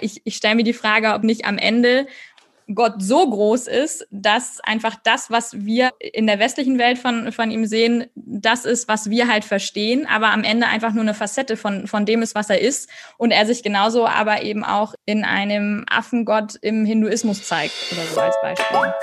Ich, ich stelle mir die Frage, ob nicht am Ende Gott so groß ist, dass einfach das, was wir in der westlichen Welt von, von ihm sehen, das ist, was wir halt verstehen, aber am Ende einfach nur eine Facette von, von dem ist, was er ist. Und er sich genauso aber eben auch in einem Affengott im Hinduismus zeigt oder so als Beispiel.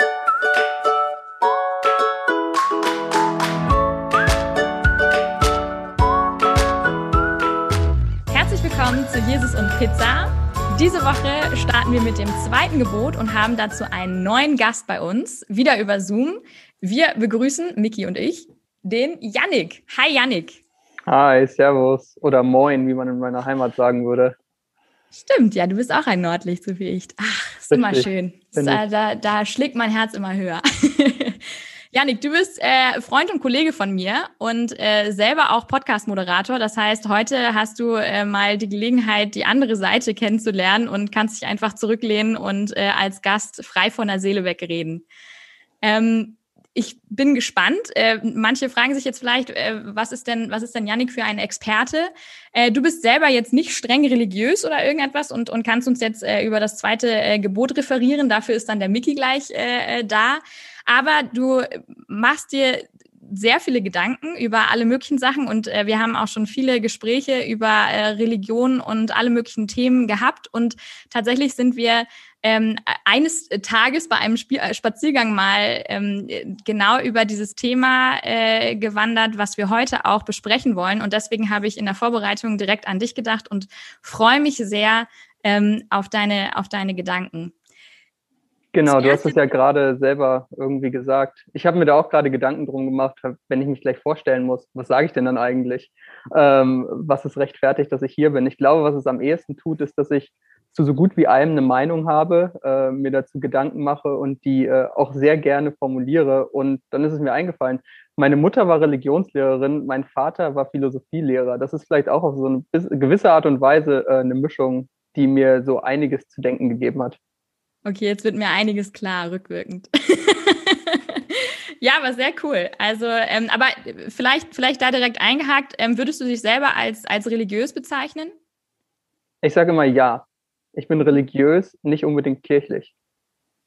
Herzlich willkommen zu Jesus und Pizza diese Woche starten wir mit dem zweiten Gebot und haben dazu einen neuen Gast bei uns, wieder über Zoom. Wir begrüßen, Miki und ich, den Yannick. Hi Yannick. Hi, Servus oder Moin, wie man in meiner Heimat sagen würde. Stimmt, ja, du bist auch ein Nordlicht, so wie ich. Ach, ist Richtig, immer schön. Da, da, da schlägt mein Herz immer höher. Janik, du bist äh, Freund und Kollege von mir und äh, selber auch Podcast-Moderator. Das heißt, heute hast du äh, mal die Gelegenheit, die andere Seite kennenzulernen und kannst dich einfach zurücklehnen und äh, als Gast frei von der Seele wegreden. Ähm, ich bin gespannt. Äh, manche fragen sich jetzt vielleicht, äh, was ist denn, was ist denn Yannick für ein Experte? Äh, du bist selber jetzt nicht streng religiös oder irgendetwas und, und kannst uns jetzt äh, über das zweite äh, Gebot referieren. Dafür ist dann der Mickey gleich äh, äh da. Aber du machst dir sehr viele Gedanken über alle möglichen Sachen und äh, wir haben auch schon viele Gespräche über äh, Religion und alle möglichen Themen gehabt und tatsächlich sind wir ähm, eines Tages bei einem Spiel, äh, Spaziergang mal ähm, genau über dieses Thema äh, gewandert, was wir heute auch besprechen wollen und deswegen habe ich in der Vorbereitung direkt an dich gedacht und freue mich sehr ähm, auf deine auf deine Gedanken. Genau, du hast es ja gerade selber irgendwie gesagt. Ich habe mir da auch gerade Gedanken drum gemacht, wenn ich mich gleich vorstellen muss, was sage ich denn dann eigentlich? Ähm, was ist rechtfertigt, dass ich hier bin? Ich glaube, was es am ehesten tut, ist, dass ich zu so gut wie allem eine Meinung habe, äh, mir dazu Gedanken mache und die äh, auch sehr gerne formuliere. Und dann ist es mir eingefallen, meine Mutter war Religionslehrerin, mein Vater war Philosophielehrer. Das ist vielleicht auch auf so eine gewisse Art und Weise äh, eine Mischung, die mir so einiges zu denken gegeben hat. Okay, jetzt wird mir einiges klar, rückwirkend. ja, aber sehr cool. Also, ähm, aber vielleicht, vielleicht da direkt eingehakt, ähm, würdest du dich selber als, als religiös bezeichnen? Ich sage immer ja. Ich bin religiös, nicht unbedingt kirchlich.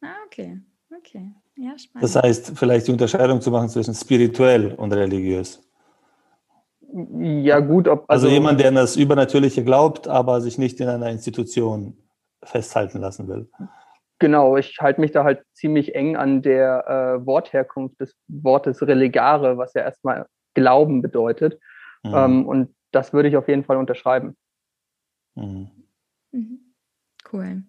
Ah, okay. Okay. Ja, spannend. Das heißt, vielleicht die Unterscheidung zu machen zwischen spirituell und religiös. Ja, gut. Ob, also, also jemand, der an das Übernatürliche glaubt, aber sich nicht in einer Institution festhalten lassen will. Genau, ich halte mich da halt ziemlich eng an der äh, Wortherkunft des Wortes relegare, was ja erstmal Glauben bedeutet. Mhm. Ähm, und das würde ich auf jeden Fall unterschreiben. Mhm. mhm. Cool.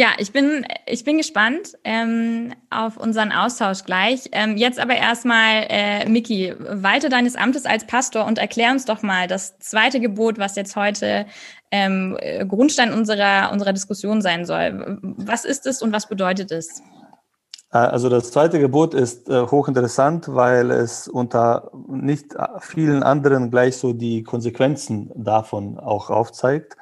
Ja, ich bin, ich bin gespannt ähm, auf unseren Austausch gleich. Ähm, jetzt aber erstmal, äh, Miki, walte deines Amtes als Pastor und erklär uns doch mal das zweite Gebot, was jetzt heute ähm, Grundstein unserer, unserer Diskussion sein soll. Was ist es und was bedeutet es? Äh, also das zweite Gebot ist äh, hochinteressant, weil es unter nicht vielen anderen gleich so die Konsequenzen davon auch aufzeigt.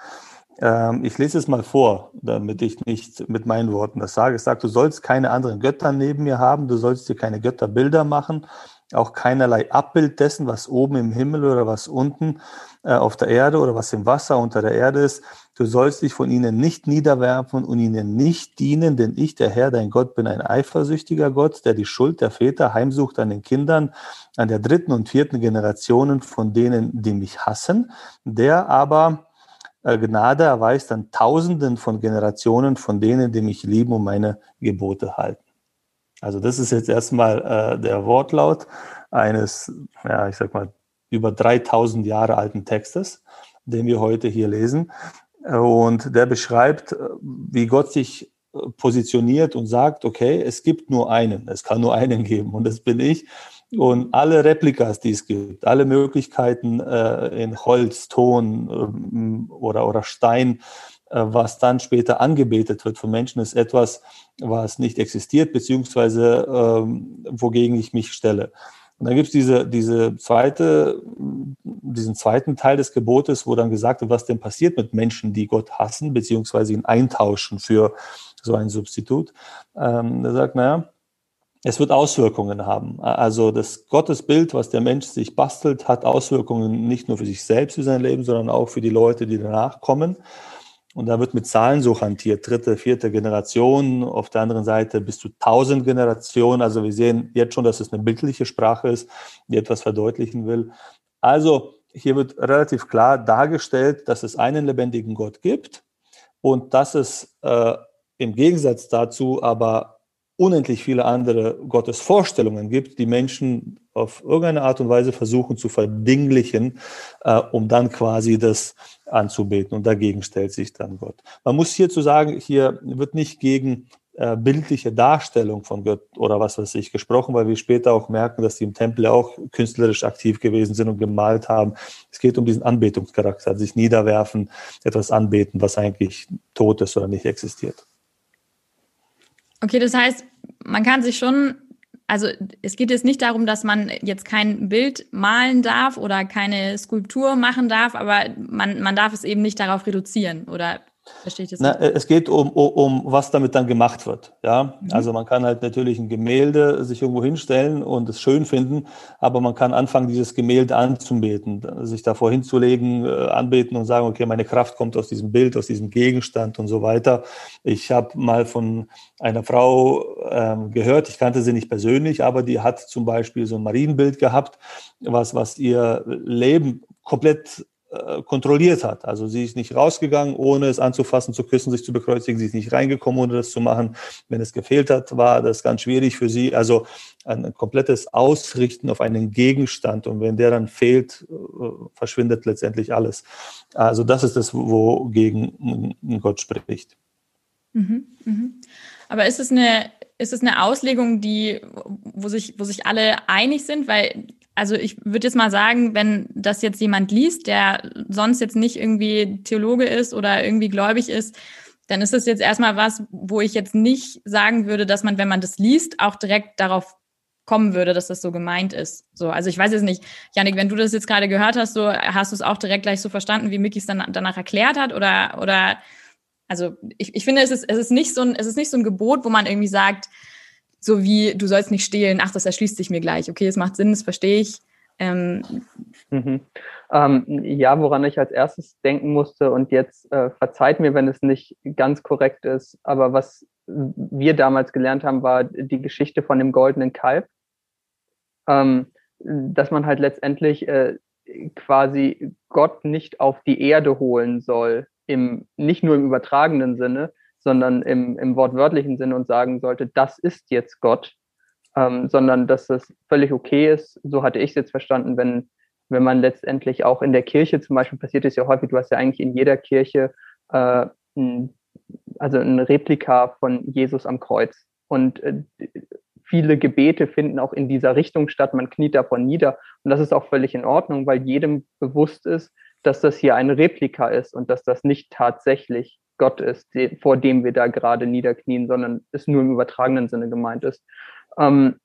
Ähm, ich lese es mal vor, damit ich nicht mit meinen Worten das sage. Es sagt, du sollst keine anderen Götter neben mir haben, du sollst dir keine Götterbilder machen, auch keinerlei Abbild dessen, was oben im Himmel oder was unten äh, auf der Erde oder was im Wasser unter der Erde ist. Du sollst dich von ihnen nicht niederwerfen und ihnen nicht dienen, denn ich, der Herr, dein Gott, bin ein eifersüchtiger Gott, der die Schuld der Väter heimsucht an den Kindern, an der dritten und vierten Generationen von denen, die mich hassen, der aber Gnade erweist an Tausenden von Generationen von denen, die mich lieben und meine Gebote halten. Also das ist jetzt erstmal äh, der Wortlaut eines, ja, ich sag mal, über 3000 Jahre alten Textes, den wir heute hier lesen. Und der beschreibt, äh, wie Gott sich äh, positioniert und sagt, okay, es gibt nur einen, es kann nur einen geben und das bin ich. Und alle Replikas, die es gibt, alle Möglichkeiten äh, in Holz, Ton äh, oder, oder Stein, äh, was dann später angebetet wird von Menschen, ist etwas, was nicht existiert, beziehungsweise ähm, wogegen ich mich stelle. Und dann gibt es diese, diese zweite, diesen zweiten Teil des Gebotes, wo dann gesagt wird, was denn passiert mit Menschen, die Gott hassen, beziehungsweise ihn eintauschen für so ein Substitut. Ähm, er sagt, naja, es wird Auswirkungen haben. Also das Gottesbild, was der Mensch sich bastelt, hat Auswirkungen nicht nur für sich selbst, für sein Leben, sondern auch für die Leute, die danach kommen. Und da wird mit Zahlen so hantiert, dritte, vierte Generation, auf der anderen Seite bis zu tausend Generationen. Also wir sehen jetzt schon, dass es eine bildliche Sprache ist, die etwas verdeutlichen will. Also hier wird relativ klar dargestellt, dass es einen lebendigen Gott gibt und dass es äh, im Gegensatz dazu aber unendlich viele andere Gottesvorstellungen gibt, die Menschen auf irgendeine Art und Weise versuchen zu verdinglichen, äh, um dann quasi das anzubeten. Und dagegen stellt sich dann Gott. Man muss hierzu sagen, hier wird nicht gegen äh, bildliche Darstellung von Gott oder was weiß ich gesprochen, weil wir später auch merken, dass die im Tempel auch künstlerisch aktiv gewesen sind und gemalt haben. Es geht um diesen Anbetungscharakter, sich niederwerfen, etwas anbeten, was eigentlich tot ist oder nicht existiert. Okay, das heißt, man kann sich schon, also es geht jetzt nicht darum, dass man jetzt kein Bild malen darf oder keine Skulptur machen darf, aber man, man darf es eben nicht darauf reduzieren, oder Verstehe ich das Na, es geht um, um, um, was damit dann gemacht wird. Ja? Mhm. Also man kann halt natürlich ein Gemälde sich irgendwo hinstellen und es schön finden, aber man kann anfangen, dieses Gemälde anzubeten, sich davor hinzulegen, äh, anbeten und sagen, okay, meine Kraft kommt aus diesem Bild, aus diesem Gegenstand und so weiter. Ich habe mal von einer Frau ähm, gehört, ich kannte sie nicht persönlich, aber die hat zum Beispiel so ein Marienbild gehabt, was, was ihr Leben komplett äh, kontrolliert hat. Also sie ist nicht rausgegangen, ohne es anzufassen, zu küssen, sich zu bekreuzigen. Sie ist nicht reingekommen, ohne das zu machen. Wenn es gefehlt hat, war das ganz schwierig für sie. Also ein komplettes Ausrichten auf einen Gegenstand. Und wenn der dann fehlt, äh, verschwindet letztendlich alles. Also das ist das, wogegen Gott spricht. Mhm, mhm. Aber ist es eine, ist es eine Auslegung, die, wo sich, wo sich alle einig sind? Weil also ich würde jetzt mal sagen, wenn das jetzt jemand liest, der sonst jetzt nicht irgendwie Theologe ist oder irgendwie gläubig ist, dann ist das jetzt erstmal was, wo ich jetzt nicht sagen würde, dass man, wenn man das liest, auch direkt darauf kommen würde, dass das so gemeint ist. So, also ich weiß jetzt nicht, Janik, wenn du das jetzt gerade gehört hast, so hast du es auch direkt gleich so verstanden, wie Mickey es dann danach erklärt hat oder oder also ich, ich finde, es ist, es ist nicht so ein, es ist nicht so ein Gebot, wo man irgendwie sagt, so wie du sollst nicht stehlen, ach, das erschließt sich mir gleich. Okay, es macht Sinn, das verstehe ich. Ähm, mhm. ähm, ja, woran ich als erstes denken musste und jetzt äh, verzeiht mir, wenn es nicht ganz korrekt ist, aber was wir damals gelernt haben, war die Geschichte von dem goldenen Kalb, ähm, dass man halt letztendlich äh, quasi Gott nicht auf die Erde holen soll, im, nicht nur im übertragenen Sinne, sondern im, im wortwörtlichen Sinne und sagen sollte, das ist jetzt Gott, ähm, sondern dass das völlig okay ist. So hatte ich es jetzt verstanden, wenn, wenn man letztendlich auch in der Kirche zum Beispiel passiert ist ja häufig, du hast ja eigentlich in jeder Kirche äh, ein, also ein Replika von Jesus am Kreuz. Und äh, viele Gebete finden auch in dieser Richtung statt, man kniet davon nieder. Und das ist auch völlig in Ordnung, weil jedem bewusst ist, dass das hier ein Replika ist und dass das nicht tatsächlich Gott ist, vor dem wir da gerade niederknien, sondern es nur im übertragenen Sinne gemeint ist. Ähm,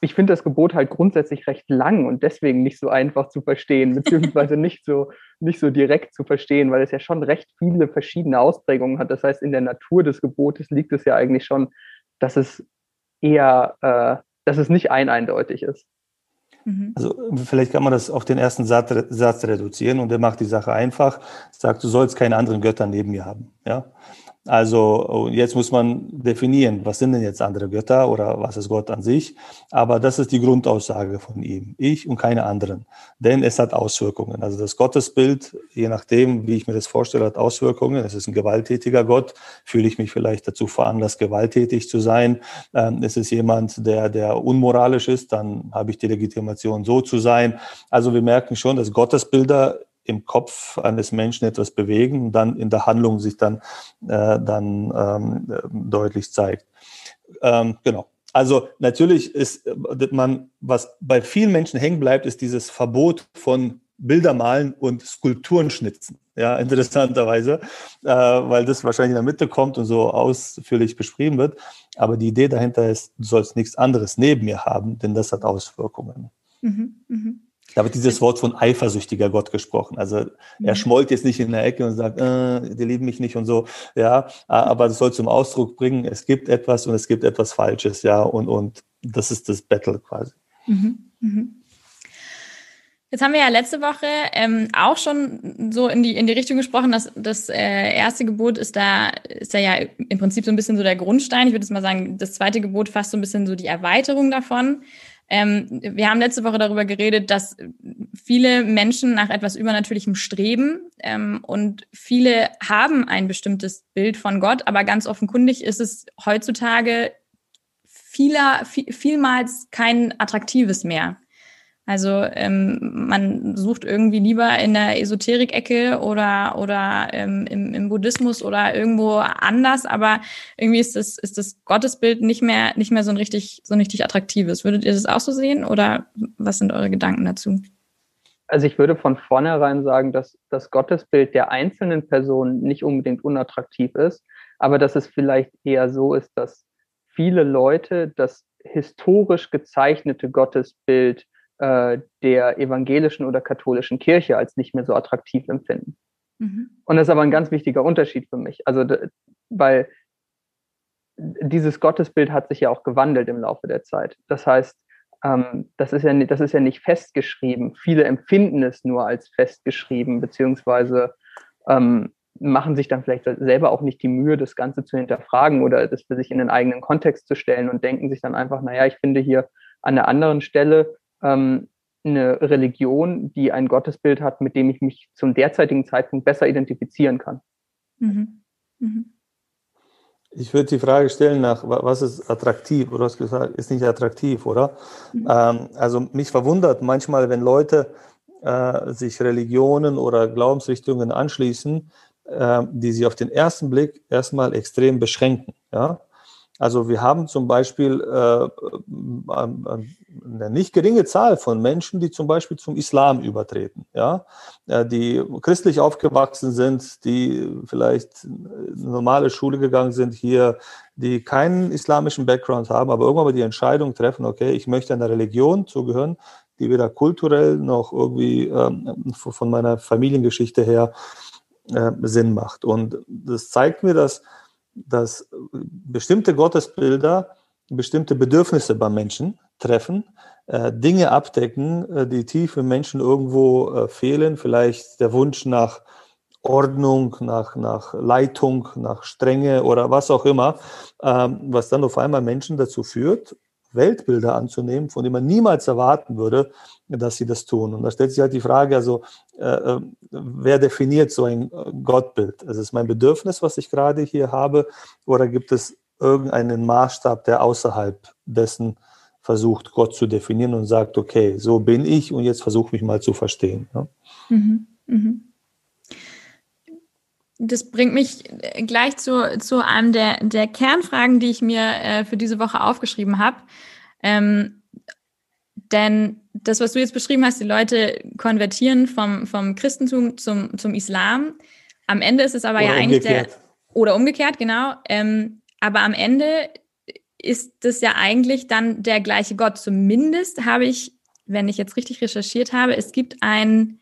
ich finde das Gebot halt grundsätzlich recht lang und deswegen nicht so einfach zu verstehen, beziehungsweise nicht so, nicht so direkt zu verstehen, weil es ja schon recht viele verschiedene Ausprägungen hat. Das heißt, in der Natur des Gebotes liegt es ja eigentlich schon, dass es eher, äh, dass es nicht ein eindeutig ist. Mhm. Also vielleicht kann man das auf den ersten Satz, reduzieren und der macht die Sache einfach. Sagt, du sollst keine anderen Götter neben mir haben. Ja, also jetzt muss man definieren, was sind denn jetzt andere Götter oder was ist Gott an sich. Aber das ist die Grundaussage von ihm. Ich und keine anderen. Denn es hat Auswirkungen. Also das Gottesbild, je nachdem, wie ich mir das vorstelle, hat Auswirkungen. Es ist ein gewalttätiger Gott. Fühle ich mich vielleicht dazu veranlasst, gewalttätig zu sein. Ähm, es ist jemand, der, der unmoralisch ist. Dann habe ich die Legitimation, so zu sein. Also wir merken schon, dass Gottesbilder im Kopf eines Menschen etwas bewegen und dann in der Handlung sich dann, äh, dann ähm, deutlich zeigt. Ähm, genau. Also natürlich ist äh, man, was bei vielen Menschen hängen bleibt, ist dieses Verbot von Bilder malen und Skulpturen schnitzen. Ja, interessanterweise, äh, weil das wahrscheinlich in der Mitte kommt und so ausführlich beschrieben wird. Aber die Idee dahinter ist, du sollst nichts anderes neben mir haben, denn das hat Auswirkungen. Mhm, mh. Da wird dieses Wort von eifersüchtiger Gott gesprochen. Also er mhm. schmollt jetzt nicht in der Ecke und sagt, äh, die lieben mich nicht und so. Ja, aber das soll zum Ausdruck bringen, es gibt etwas und es gibt etwas Falsches. Ja, und, und das ist das Battle quasi. Mhm. Mhm. Jetzt haben wir ja letzte Woche ähm, auch schon so in die, in die Richtung gesprochen, dass das äh, erste Gebot ist da, ist da ja im Prinzip so ein bisschen so der Grundstein. Ich würde jetzt mal sagen, das zweite Gebot fast so ein bisschen so die Erweiterung davon. Ähm, wir haben letzte Woche darüber geredet, dass viele Menschen nach etwas Übernatürlichem streben ähm, und viele haben ein bestimmtes Bild von Gott, aber ganz offenkundig ist es heutzutage vieler, viel, vielmals kein attraktives mehr. Also ähm, man sucht irgendwie lieber in der Esoterik-Ecke oder, oder ähm, im, im Buddhismus oder irgendwo anders, aber irgendwie ist das, ist das Gottesbild nicht mehr, nicht mehr so ein richtig, so ein richtig attraktives. Würdet ihr das auch so sehen oder was sind eure Gedanken dazu? Also ich würde von vornherein sagen, dass das Gottesbild der einzelnen Person nicht unbedingt unattraktiv ist, aber dass es vielleicht eher so ist, dass viele Leute das historisch gezeichnete Gottesbild äh, der evangelischen oder katholischen Kirche als nicht mehr so attraktiv empfinden. Mhm. Und das ist aber ein ganz wichtiger Unterschied für mich. Also, weil dieses Gottesbild hat sich ja auch gewandelt im Laufe der Zeit. Das heißt, ähm, das, ist ja, das ist ja nicht festgeschrieben. Viele empfinden es nur als festgeschrieben, beziehungsweise ähm, machen sich dann vielleicht selber auch nicht die Mühe, das Ganze zu hinterfragen oder das für sich in den eigenen Kontext zu stellen und denken sich dann einfach, naja, ich finde hier an der anderen Stelle ähm, eine Religion, die ein Gottesbild hat, mit dem ich mich zum derzeitigen Zeitpunkt besser identifizieren kann. Mhm. Mhm. Ich würde die Frage stellen nach, was ist attraktiv? Du hast gesagt, ist nicht attraktiv, oder? Mhm. Ähm, also mich verwundert manchmal, wenn Leute äh, sich Religionen oder Glaubensrichtungen anschließen, äh, die sie auf den ersten Blick erstmal extrem beschränken. Ja? Also wir haben zum Beispiel äh, eine nicht geringe Zahl von Menschen, die zum Beispiel zum Islam übertreten, ja, die christlich aufgewachsen sind, die vielleicht eine normale Schule gegangen sind hier, die keinen islamischen Background haben, aber irgendwann mal die Entscheidung treffen, okay, ich möchte einer Religion zugehören, die weder kulturell noch irgendwie ähm, von meiner Familiengeschichte her äh, Sinn macht. Und das zeigt mir, dass dass bestimmte Gottesbilder bestimmte Bedürfnisse beim Menschen treffen, äh, Dinge abdecken, äh, die tief im Menschen irgendwo äh, fehlen, vielleicht der Wunsch nach Ordnung, nach, nach Leitung, nach Strenge oder was auch immer, ähm, was dann auf einmal Menschen dazu führt, Weltbilder anzunehmen, von denen man niemals erwarten würde, dass sie das tun. Und da stellt sich halt die Frage, also äh, äh wer definiert so ein äh, Gottbild? Also ist mein Bedürfnis, was ich gerade hier habe, oder gibt es irgendeinen Maßstab, der außerhalb dessen versucht, Gott zu definieren und sagt, okay, so bin ich und jetzt versuche mich mal zu verstehen. Ja? Mhm, mhm. Das bringt mich gleich zu, zu einem der, der Kernfragen, die ich mir äh, für diese Woche aufgeschrieben habe. Ähm, denn das, was du jetzt beschrieben hast, die Leute konvertieren vom, vom Christentum zum, zum Islam. Am Ende ist es aber oder ja eigentlich umgekehrt. der. Oder umgekehrt, genau. Ähm, aber am Ende ist das ja eigentlich dann der gleiche Gott. Zumindest habe ich, wenn ich jetzt richtig recherchiert habe, es gibt ein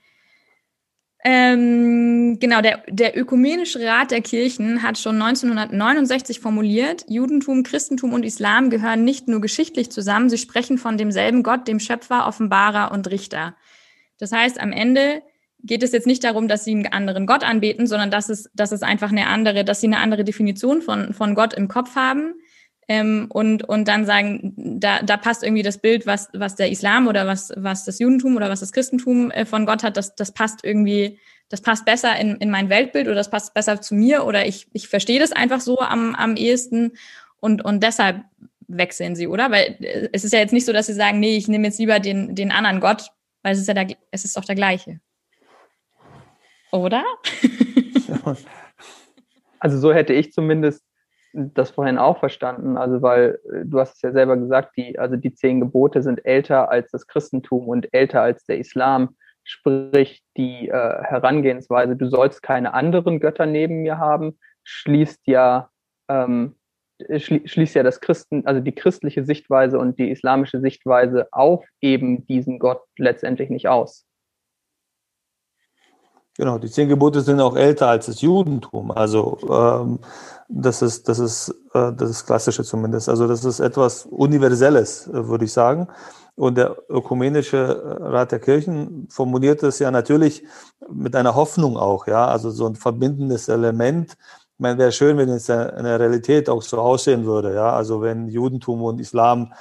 ähm, genau, der, der Ökumenische Rat der Kirchen hat schon 1969 formuliert, Judentum, Christentum und Islam gehören nicht nur geschichtlich zusammen, sie sprechen von demselben Gott, dem Schöpfer, Offenbarer und Richter. Das heißt, am Ende geht es jetzt nicht darum, dass sie einen anderen Gott anbeten, sondern dass es, dass es einfach eine andere, dass sie eine andere Definition von, von Gott im Kopf haben ähm, und, und dann sagen, da, da passt irgendwie das Bild, was, was der Islam oder was, was das Judentum oder was das Christentum äh, von Gott hat, das, das passt irgendwie, das passt besser in, in mein Weltbild oder das passt besser zu mir oder ich, ich verstehe das einfach so am, am ehesten und, und deshalb wechseln sie, oder? Weil äh, es ist ja jetzt nicht so, dass sie sagen, nee, ich nehme jetzt lieber den, den anderen Gott, weil es ist ja der, es ist doch der gleiche. Oder? Also so hätte ich zumindest das vorhin auch verstanden, also weil äh, du hast es ja selber gesagt, die, also die zehn Gebote sind älter als das Christentum und älter als der Islam, sprich die äh, Herangehensweise, du sollst keine anderen Götter neben mir haben, schließt ja ähm, schließt ja das Christen, also die christliche Sichtweise und die islamische Sichtweise auf eben diesen Gott letztendlich nicht aus. Genau, die zehn Gebote sind auch älter als das Judentum. Also ähm, das ist, das ist, äh, das ist klassische zumindest. Also das ist etwas Universelles, äh, würde ich sagen. Und der Ökumenische Rat der Kirchen formuliert es ja natürlich mit einer Hoffnung auch, ja, also so ein verbindendes Element. Ich meine, wäre schön, wenn es in der Realität auch so aussehen würde, ja, also wenn Judentum und Islam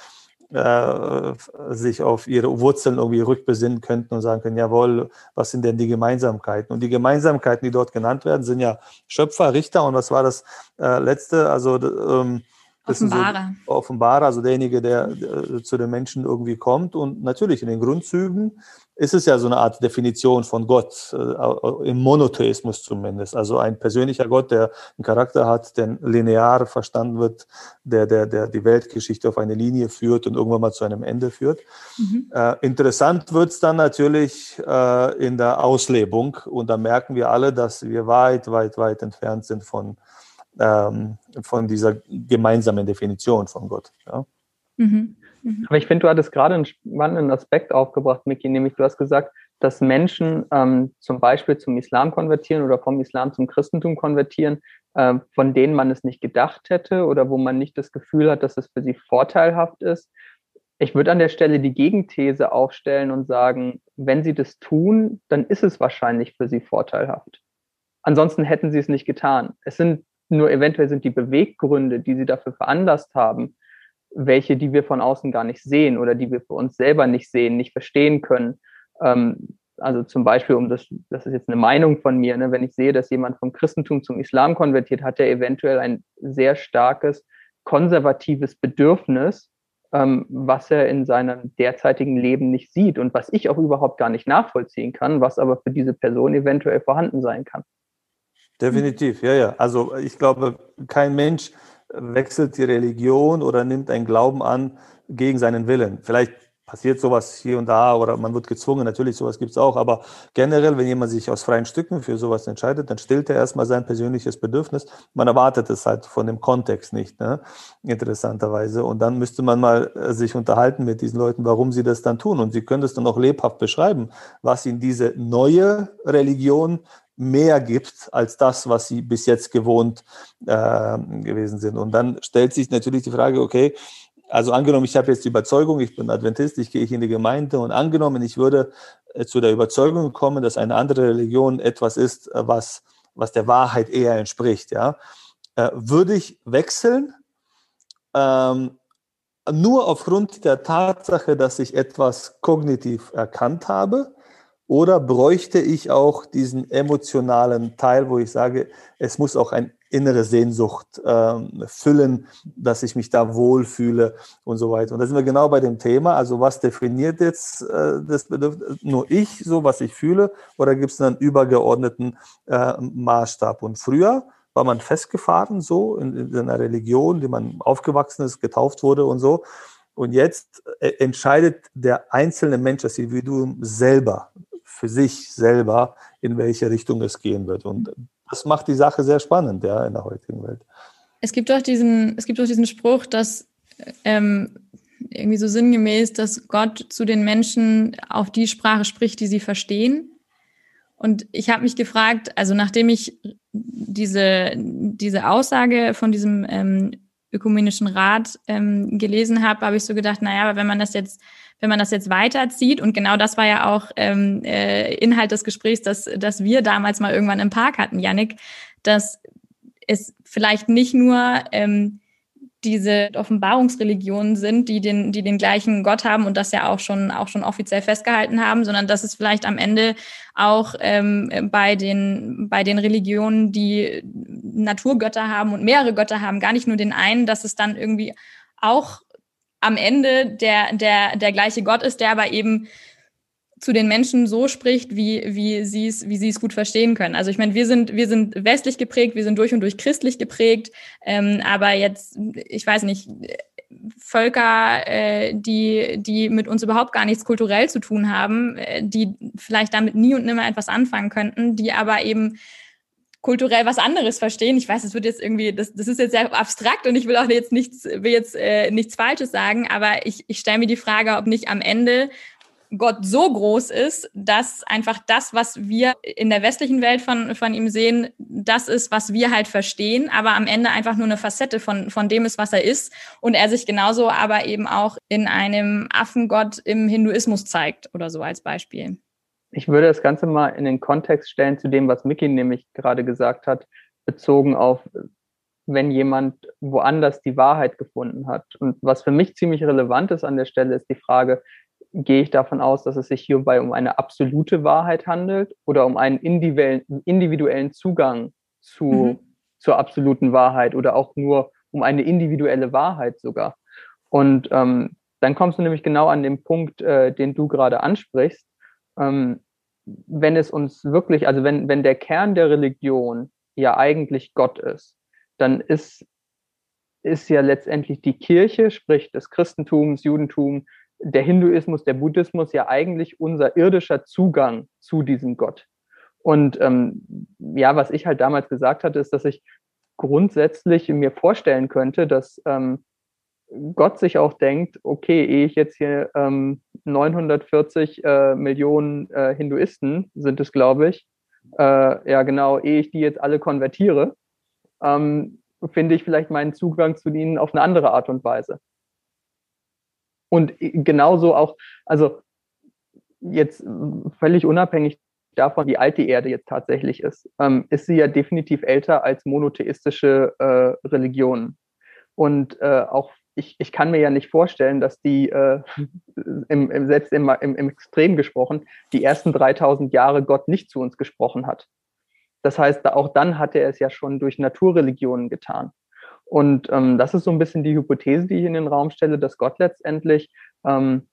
äh, sich auf ihre Wurzeln irgendwie rückbesinnen könnten und sagen können, jawohl, was sind denn die Gemeinsamkeiten? Und die Gemeinsamkeiten, die dort genannt werden, sind ja Schöpfer, Richter und was war das äh, letzte? Also ähm, Offenbarer. So Offenbarer, also derjenige, der, der zu den Menschen irgendwie kommt. Und natürlich in den Grundzügen ist es ja so eine Art Definition von Gott, äh, im Monotheismus zumindest. Also ein persönlicher Gott, der einen Charakter hat, der linear verstanden wird, der, der, der die Weltgeschichte auf eine Linie führt und irgendwann mal zu einem Ende führt. Mhm. Äh, interessant wird es dann natürlich äh, in der Auslebung. Und da merken wir alle, dass wir weit, weit, weit entfernt sind von ähm, von dieser gemeinsamen Definition von Gott. Ja. Mhm. Mhm. Aber ich finde, du hattest gerade einen spannenden Aspekt aufgebracht, Miki, nämlich du hast gesagt, dass Menschen ähm, zum Beispiel zum Islam konvertieren oder vom Islam zum Christentum konvertieren, äh, von denen man es nicht gedacht hätte oder wo man nicht das Gefühl hat, dass es für sie vorteilhaft ist. Ich würde an der Stelle die Gegenthese aufstellen und sagen, wenn sie das tun, dann ist es wahrscheinlich für sie vorteilhaft. Ansonsten hätten sie es nicht getan. Es sind nur eventuell sind die Beweggründe, die sie dafür veranlasst haben, welche, die wir von außen gar nicht sehen oder die wir für uns selber nicht sehen, nicht verstehen können. Ähm, also zum Beispiel, um das, das ist jetzt eine Meinung von mir, ne, wenn ich sehe, dass jemand vom Christentum zum Islam konvertiert, hat er eventuell ein sehr starkes konservatives Bedürfnis, ähm, was er in seinem derzeitigen Leben nicht sieht und was ich auch überhaupt gar nicht nachvollziehen kann, was aber für diese Person eventuell vorhanden sein kann. Definitiv, ja, ja. Also ich glaube, kein Mensch wechselt die Religion oder nimmt einen Glauben an gegen seinen Willen. Vielleicht passiert sowas hier und da oder man wird gezwungen, natürlich, sowas gibt es auch, aber generell, wenn jemand sich aus freien Stücken für sowas entscheidet, dann stillt er erstmal sein persönliches Bedürfnis. Man erwartet es halt von dem Kontext nicht, ne? interessanterweise. Und dann müsste man mal äh, sich unterhalten mit diesen Leuten, warum sie das dann tun. Und sie können es dann auch lebhaft beschreiben, was ihnen diese neue Religion mehr gibt als das, was sie bis jetzt gewohnt äh, gewesen sind. Und dann stellt sich natürlich die Frage, okay, also angenommen, ich habe jetzt die Überzeugung, ich bin Adventist, ich gehe in die Gemeinde und angenommen, ich würde äh, zu der Überzeugung kommen, dass eine andere Religion etwas ist, äh, was, was der Wahrheit eher entspricht, ja, äh, würde ich wechseln, ähm, nur aufgrund der Tatsache, dass ich etwas kognitiv erkannt habe, oder bräuchte ich auch diesen emotionalen Teil, wo ich sage, es muss auch eine innere Sehnsucht ähm, füllen, dass ich mich da wohlfühle und so weiter. Und da sind wir genau bei dem Thema. Also was definiert jetzt äh, das Bedürfnis? Nur ich, so was ich fühle, oder gibt es einen übergeordneten äh, Maßstab? Und früher war man festgefahren so in, in einer Religion, die man aufgewachsen ist, getauft wurde und so. Und jetzt äh, entscheidet der einzelne Mensch, das Individuum selber, für sich selber, in welche Richtung es gehen wird. Und das macht die Sache sehr spannend, ja, in der heutigen Welt. Es gibt doch diesen, es gibt doch diesen Spruch, dass ähm, irgendwie so sinngemäß, dass Gott zu den Menschen auf die Sprache spricht, die sie verstehen. Und ich habe mich gefragt, also nachdem ich diese, diese Aussage von diesem ähm, ökumenischen Rat ähm, gelesen habe, habe ich so gedacht, naja, aber wenn man das jetzt wenn man das jetzt weiterzieht, und genau das war ja auch ähm, äh, Inhalt des Gesprächs, dass, dass wir damals mal irgendwann im Park hatten, Yannick, dass es vielleicht nicht nur ähm, diese Offenbarungsreligionen sind, die den, die den gleichen Gott haben und das ja auch schon, auch schon offiziell festgehalten haben, sondern dass es vielleicht am Ende auch ähm, bei, den, bei den Religionen, die Naturgötter haben und mehrere Götter haben, gar nicht nur den einen, dass es dann irgendwie auch am Ende der, der, der gleiche Gott ist, der aber eben zu den Menschen so spricht, wie, wie sie es, wie sie es gut verstehen können. Also ich meine, wir sind, wir sind westlich geprägt, wir sind durch und durch christlich geprägt, ähm, aber jetzt, ich weiß nicht, Völker, äh, die, die mit uns überhaupt gar nichts kulturell zu tun haben, äh, die vielleicht damit nie und nimmer etwas anfangen könnten, die aber eben kulturell was anderes verstehen. Ich weiß, es wird jetzt irgendwie, das, das ist jetzt sehr abstrakt und ich will auch jetzt nichts, will jetzt äh, nichts Falsches sagen, aber ich, ich stelle mir die Frage, ob nicht am Ende Gott so groß ist, dass einfach das, was wir in der westlichen Welt von, von ihm sehen, das ist, was wir halt verstehen, aber am Ende einfach nur eine Facette von, von dem ist, was er ist. Und er sich genauso aber eben auch in einem Affengott im Hinduismus zeigt oder so als Beispiel. Ich würde das Ganze mal in den Kontext stellen zu dem, was Mickey nämlich gerade gesagt hat, bezogen auf, wenn jemand woanders die Wahrheit gefunden hat. Und was für mich ziemlich relevant ist an der Stelle, ist die Frage, gehe ich davon aus, dass es sich hierbei um eine absolute Wahrheit handelt oder um einen individuellen Zugang zu, mhm. zur absoluten Wahrheit oder auch nur um eine individuelle Wahrheit sogar. Und ähm, dann kommst du nämlich genau an den Punkt, äh, den du gerade ansprichst. Ähm, wenn es uns wirklich, also wenn, wenn der Kern der Religion ja eigentlich Gott ist, dann ist, ist ja letztendlich die Kirche, sprich das Christentum, das Judentum, der Hinduismus, der Buddhismus ja eigentlich unser irdischer Zugang zu diesem Gott. Und ähm, ja, was ich halt damals gesagt hatte, ist, dass ich grundsätzlich mir vorstellen könnte, dass ähm, Gott sich auch denkt, okay, ehe ich jetzt hier ähm, 940 äh, Millionen äh, Hinduisten sind es, glaube ich, äh, ja genau, ehe ich die jetzt alle konvertiere, ähm, finde ich vielleicht meinen Zugang zu ihnen auf eine andere Art und Weise. Und genauso auch, also jetzt völlig unabhängig davon, wie alt die Erde jetzt tatsächlich ist, ähm, ist sie ja definitiv älter als monotheistische äh, Religionen. Und äh, auch ich, ich kann mir ja nicht vorstellen, dass die, äh, im, im, selbst im, im, im Extrem gesprochen, die ersten 3000 Jahre Gott nicht zu uns gesprochen hat. Das heißt, auch dann hat er es ja schon durch Naturreligionen getan. Und ähm, das ist so ein bisschen die Hypothese, die ich in den Raum stelle, dass Gott letztendlich, ähm,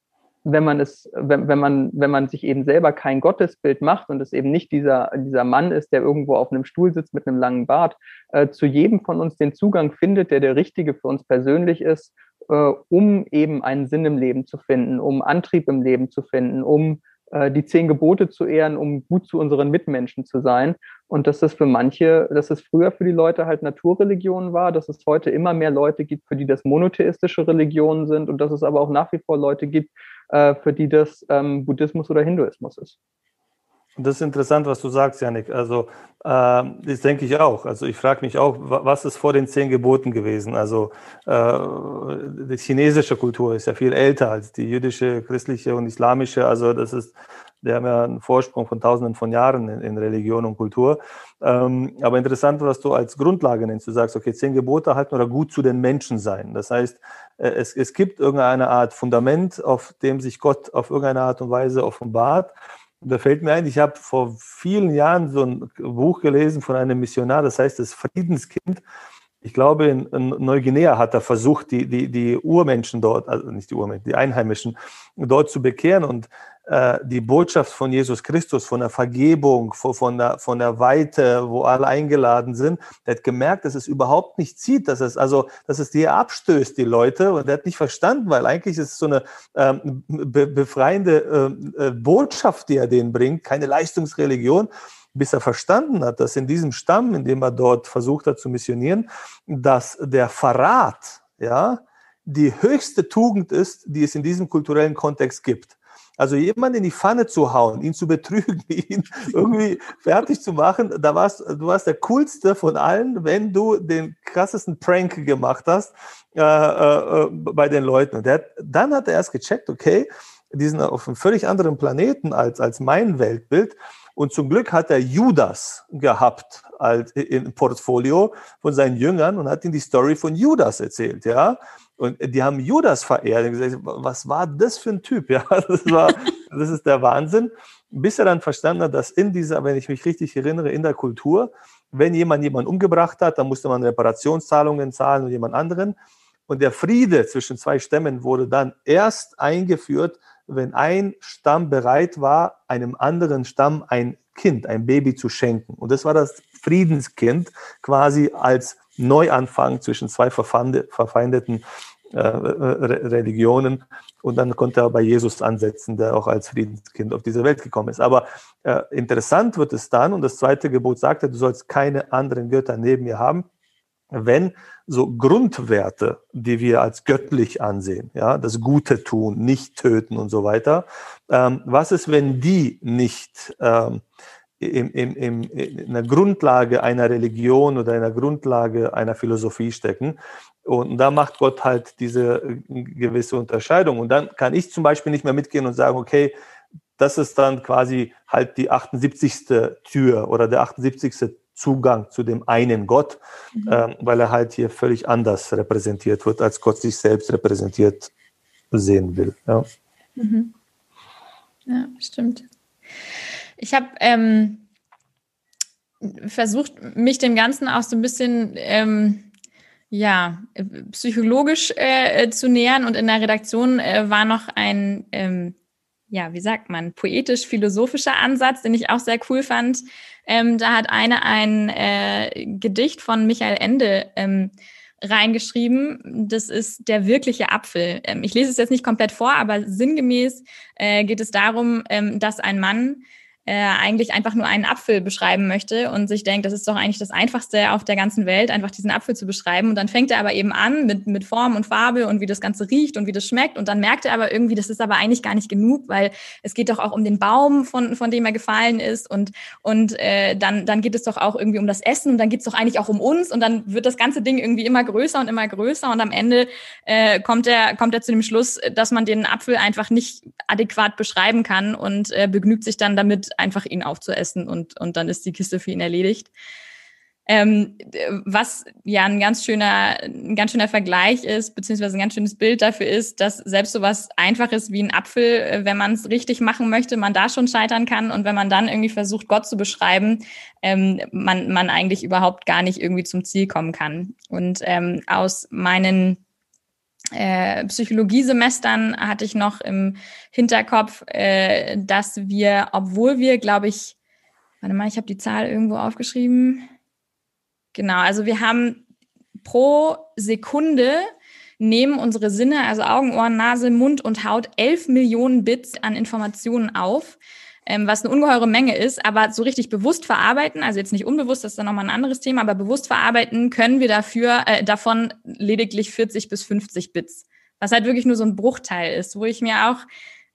wenn man es, wenn, wenn man, wenn man sich eben selber kein Gottesbild macht und es eben nicht dieser, dieser Mann ist, der irgendwo auf einem Stuhl sitzt mit einem langen Bart, äh, zu jedem von uns den Zugang findet, der der richtige für uns persönlich ist, äh, um eben einen Sinn im Leben zu finden, um Antrieb im Leben zu finden, um äh, die zehn Gebote zu ehren, um gut zu unseren Mitmenschen zu sein. Und dass das für manche, dass es früher für die Leute halt Naturreligionen war, dass es heute immer mehr Leute gibt, für die das monotheistische Religionen sind und dass es aber auch nach wie vor Leute gibt, äh, für die das ähm, Buddhismus oder Hinduismus ist. Das ist interessant, was du sagst, Janik. Also, äh, das denke ich auch. Also, ich frage mich auch, was ist vor den zehn Geboten gewesen? Also, äh, die chinesische Kultur ist ja viel älter als die jüdische, christliche und islamische. Also, das ist, die haben ja einen Vorsprung von tausenden von Jahren in, in Religion und Kultur. Ähm, aber interessant, was du als Grundlage nennst. Du sagst, okay, zehn Gebote halten oder gut zu den Menschen sein. Das heißt, äh, es, es gibt irgendeine Art Fundament, auf dem sich Gott auf irgendeine Art und Weise offenbart. Da fällt mir ein, ich habe vor vielen Jahren so ein Buch gelesen von einem Missionar, das heißt das Friedenskind. Ich glaube, in, Neuguinea hat er versucht, die, die, die Urmenschen dort, also nicht die Urmenschen, die Einheimischen dort zu bekehren. Und die Botschaft von Jesus Christus, von der Vergebung, von der, von der Weite, wo alle eingeladen sind, der hat gemerkt, dass es überhaupt nicht zieht, dass es also, dass es die abstößt, die Leute, und der hat nicht verstanden, weil eigentlich ist es so eine ähm, be befreiende ähm, äh, Botschaft, die er denen bringt, keine Leistungsreligion bis er verstanden hat, dass in diesem Stamm, in dem er dort versucht hat zu missionieren, dass der Verrat, ja, die höchste Tugend ist, die es in diesem kulturellen Kontext gibt. Also jemanden in die Pfanne zu hauen, ihn zu betrügen, ihn irgendwie fertig zu machen, da warst du warst der coolste von allen, wenn du den krassesten Prank gemacht hast äh, äh, bei den Leuten. Und der, dann hat er erst gecheckt, okay, die sind auf einem völlig anderen Planeten als, als mein Weltbild. Und zum Glück hat er Judas gehabt als im Portfolio von seinen Jüngern und hat ihm die Story von Judas erzählt, ja. Und die haben Judas verehrt und gesagt, was war das für ein Typ? Ja, das war, das ist der Wahnsinn. Bis er dann verstanden hat, dass in dieser, wenn ich mich richtig erinnere, in der Kultur, wenn jemand jemanden umgebracht hat, dann musste man Reparationszahlungen zahlen und jemand anderen. Und der Friede zwischen zwei Stämmen wurde dann erst eingeführt, wenn ein Stamm bereit war, einem anderen Stamm ein Kind, ein Baby zu schenken. Und das war das Friedenskind quasi als Neuanfang zwischen zwei verfeindeten äh, Religionen. Und dann konnte er bei Jesus ansetzen, der auch als Friedenskind auf diese Welt gekommen ist. Aber äh, interessant wird es dann, und das zweite Gebot sagte, du sollst keine anderen Götter neben mir haben. wenn so Grundwerte, die wir als göttlich ansehen, ja, das Gute tun, nicht töten und so weiter, ähm, was ist, wenn die nicht ähm, im, im, im, in der Grundlage einer Religion oder in der Grundlage einer Philosophie stecken? Und da macht Gott halt diese äh, gewisse Unterscheidung. Und dann kann ich zum Beispiel nicht mehr mitgehen und sagen, okay, das ist dann quasi halt die 78. Tür oder der 78. Zugang zu dem einen Gott, mhm. ähm, weil er halt hier völlig anders repräsentiert wird, als Gott sich selbst repräsentiert sehen will. Ja, mhm. ja stimmt. Ich habe ähm, versucht, mich dem Ganzen auch so ein bisschen ähm, ja, psychologisch äh, zu nähern und in der Redaktion äh, war noch ein ähm, ja, wie sagt man, poetisch-philosophischer Ansatz, den ich auch sehr cool fand. Ähm, da hat eine ein äh, Gedicht von Michael Ende ähm, reingeschrieben. Das ist der wirkliche Apfel. Ähm, ich lese es jetzt nicht komplett vor, aber sinngemäß äh, geht es darum, ähm, dass ein Mann äh, eigentlich einfach nur einen Apfel beschreiben möchte und sich denkt, das ist doch eigentlich das Einfachste auf der ganzen Welt, einfach diesen Apfel zu beschreiben. Und dann fängt er aber eben an mit, mit Form und Farbe und wie das Ganze riecht und wie das schmeckt. Und dann merkt er aber irgendwie, das ist aber eigentlich gar nicht genug, weil es geht doch auch um den Baum, von, von dem er gefallen ist. Und, und äh, dann, dann geht es doch auch irgendwie um das Essen und dann geht es doch eigentlich auch um uns. Und dann wird das ganze Ding irgendwie immer größer und immer größer. Und am Ende äh, kommt, er, kommt er zu dem Schluss, dass man den Apfel einfach nicht adäquat beschreiben kann und äh, begnügt sich dann damit, einfach ihn aufzuessen und, und dann ist die Kiste für ihn erledigt. Ähm, was ja ein ganz schöner, ein ganz schöner Vergleich ist, beziehungsweise ein ganz schönes Bild dafür ist, dass selbst so was Einfaches wie ein Apfel, äh, wenn man es richtig machen möchte, man da schon scheitern kann und wenn man dann irgendwie versucht, Gott zu beschreiben, ähm, man, man eigentlich überhaupt gar nicht irgendwie zum Ziel kommen kann. Und ähm, aus meinen äh, Psychologiesemestern hatte ich noch im Hinterkopf, äh, dass wir, obwohl wir, glaube ich, warte mal, ich habe die Zahl irgendwo aufgeschrieben. Genau, also wir haben pro Sekunde nehmen unsere Sinne, also Augen, Ohren, Nase, Mund und Haut, elf Millionen Bits an Informationen auf ähm, was eine ungeheure Menge ist, aber so richtig bewusst verarbeiten, also jetzt nicht unbewusst, das ist dann nochmal ein anderes Thema, aber bewusst verarbeiten können wir dafür äh, davon lediglich 40 bis 50 Bits, was halt wirklich nur so ein Bruchteil ist, wo ich mir auch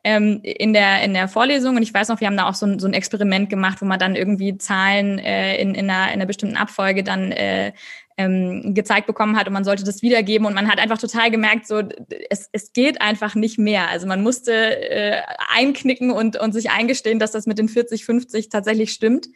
ähm, in der in der Vorlesung und ich weiß noch, wir haben da auch so ein, so ein Experiment gemacht, wo man dann irgendwie Zahlen äh, in, in, einer, in einer bestimmten Abfolge dann äh, ähm, gezeigt bekommen hat und man sollte das wiedergeben und man hat einfach total gemerkt, so es, es geht einfach nicht mehr. Also man musste äh, einknicken und, und sich eingestehen, dass das mit den 40, 50 tatsächlich stimmt.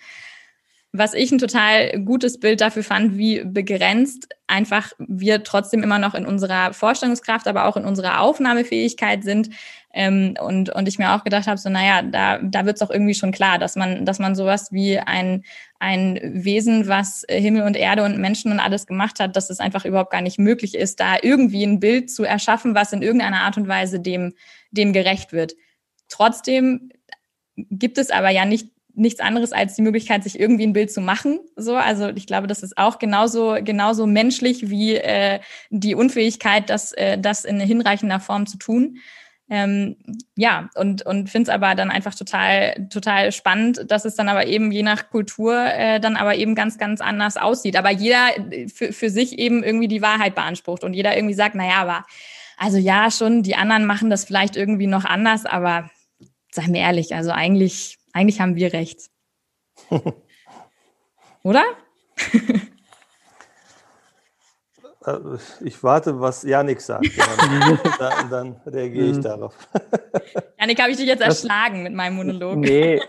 Was ich ein total gutes Bild dafür fand, wie begrenzt einfach wir trotzdem immer noch in unserer Vorstellungskraft, aber auch in unserer Aufnahmefähigkeit sind. Ähm, und, und ich mir auch gedacht habe, so, naja, da, da wird es auch irgendwie schon klar, dass man, dass man sowas wie ein, ein Wesen, was Himmel und Erde und Menschen und alles gemacht hat, dass es einfach überhaupt gar nicht möglich ist, da irgendwie ein Bild zu erschaffen, was in irgendeiner Art und Weise dem, dem gerecht wird. Trotzdem gibt es aber ja nicht nichts anderes als die Möglichkeit, sich irgendwie ein Bild zu machen. So, also ich glaube, das ist auch genauso genauso menschlich wie äh, die Unfähigkeit, das äh, das in hinreichender Form zu tun. Ähm, ja, und, und finde es aber dann einfach total, total spannend, dass es dann aber eben je nach Kultur äh, dann aber eben ganz, ganz anders aussieht. Aber jeder für, für sich eben irgendwie die Wahrheit beansprucht und jeder irgendwie sagt, naja, aber also ja, schon, die anderen machen das vielleicht irgendwie noch anders, aber sei mir ehrlich, also eigentlich eigentlich haben wir recht. Oder? Äh, ich warte, was Janik sagt. dann, dann reagiere ich mhm. darauf. Janik, habe ich dich jetzt erschlagen mit meinem Monolog? Nee,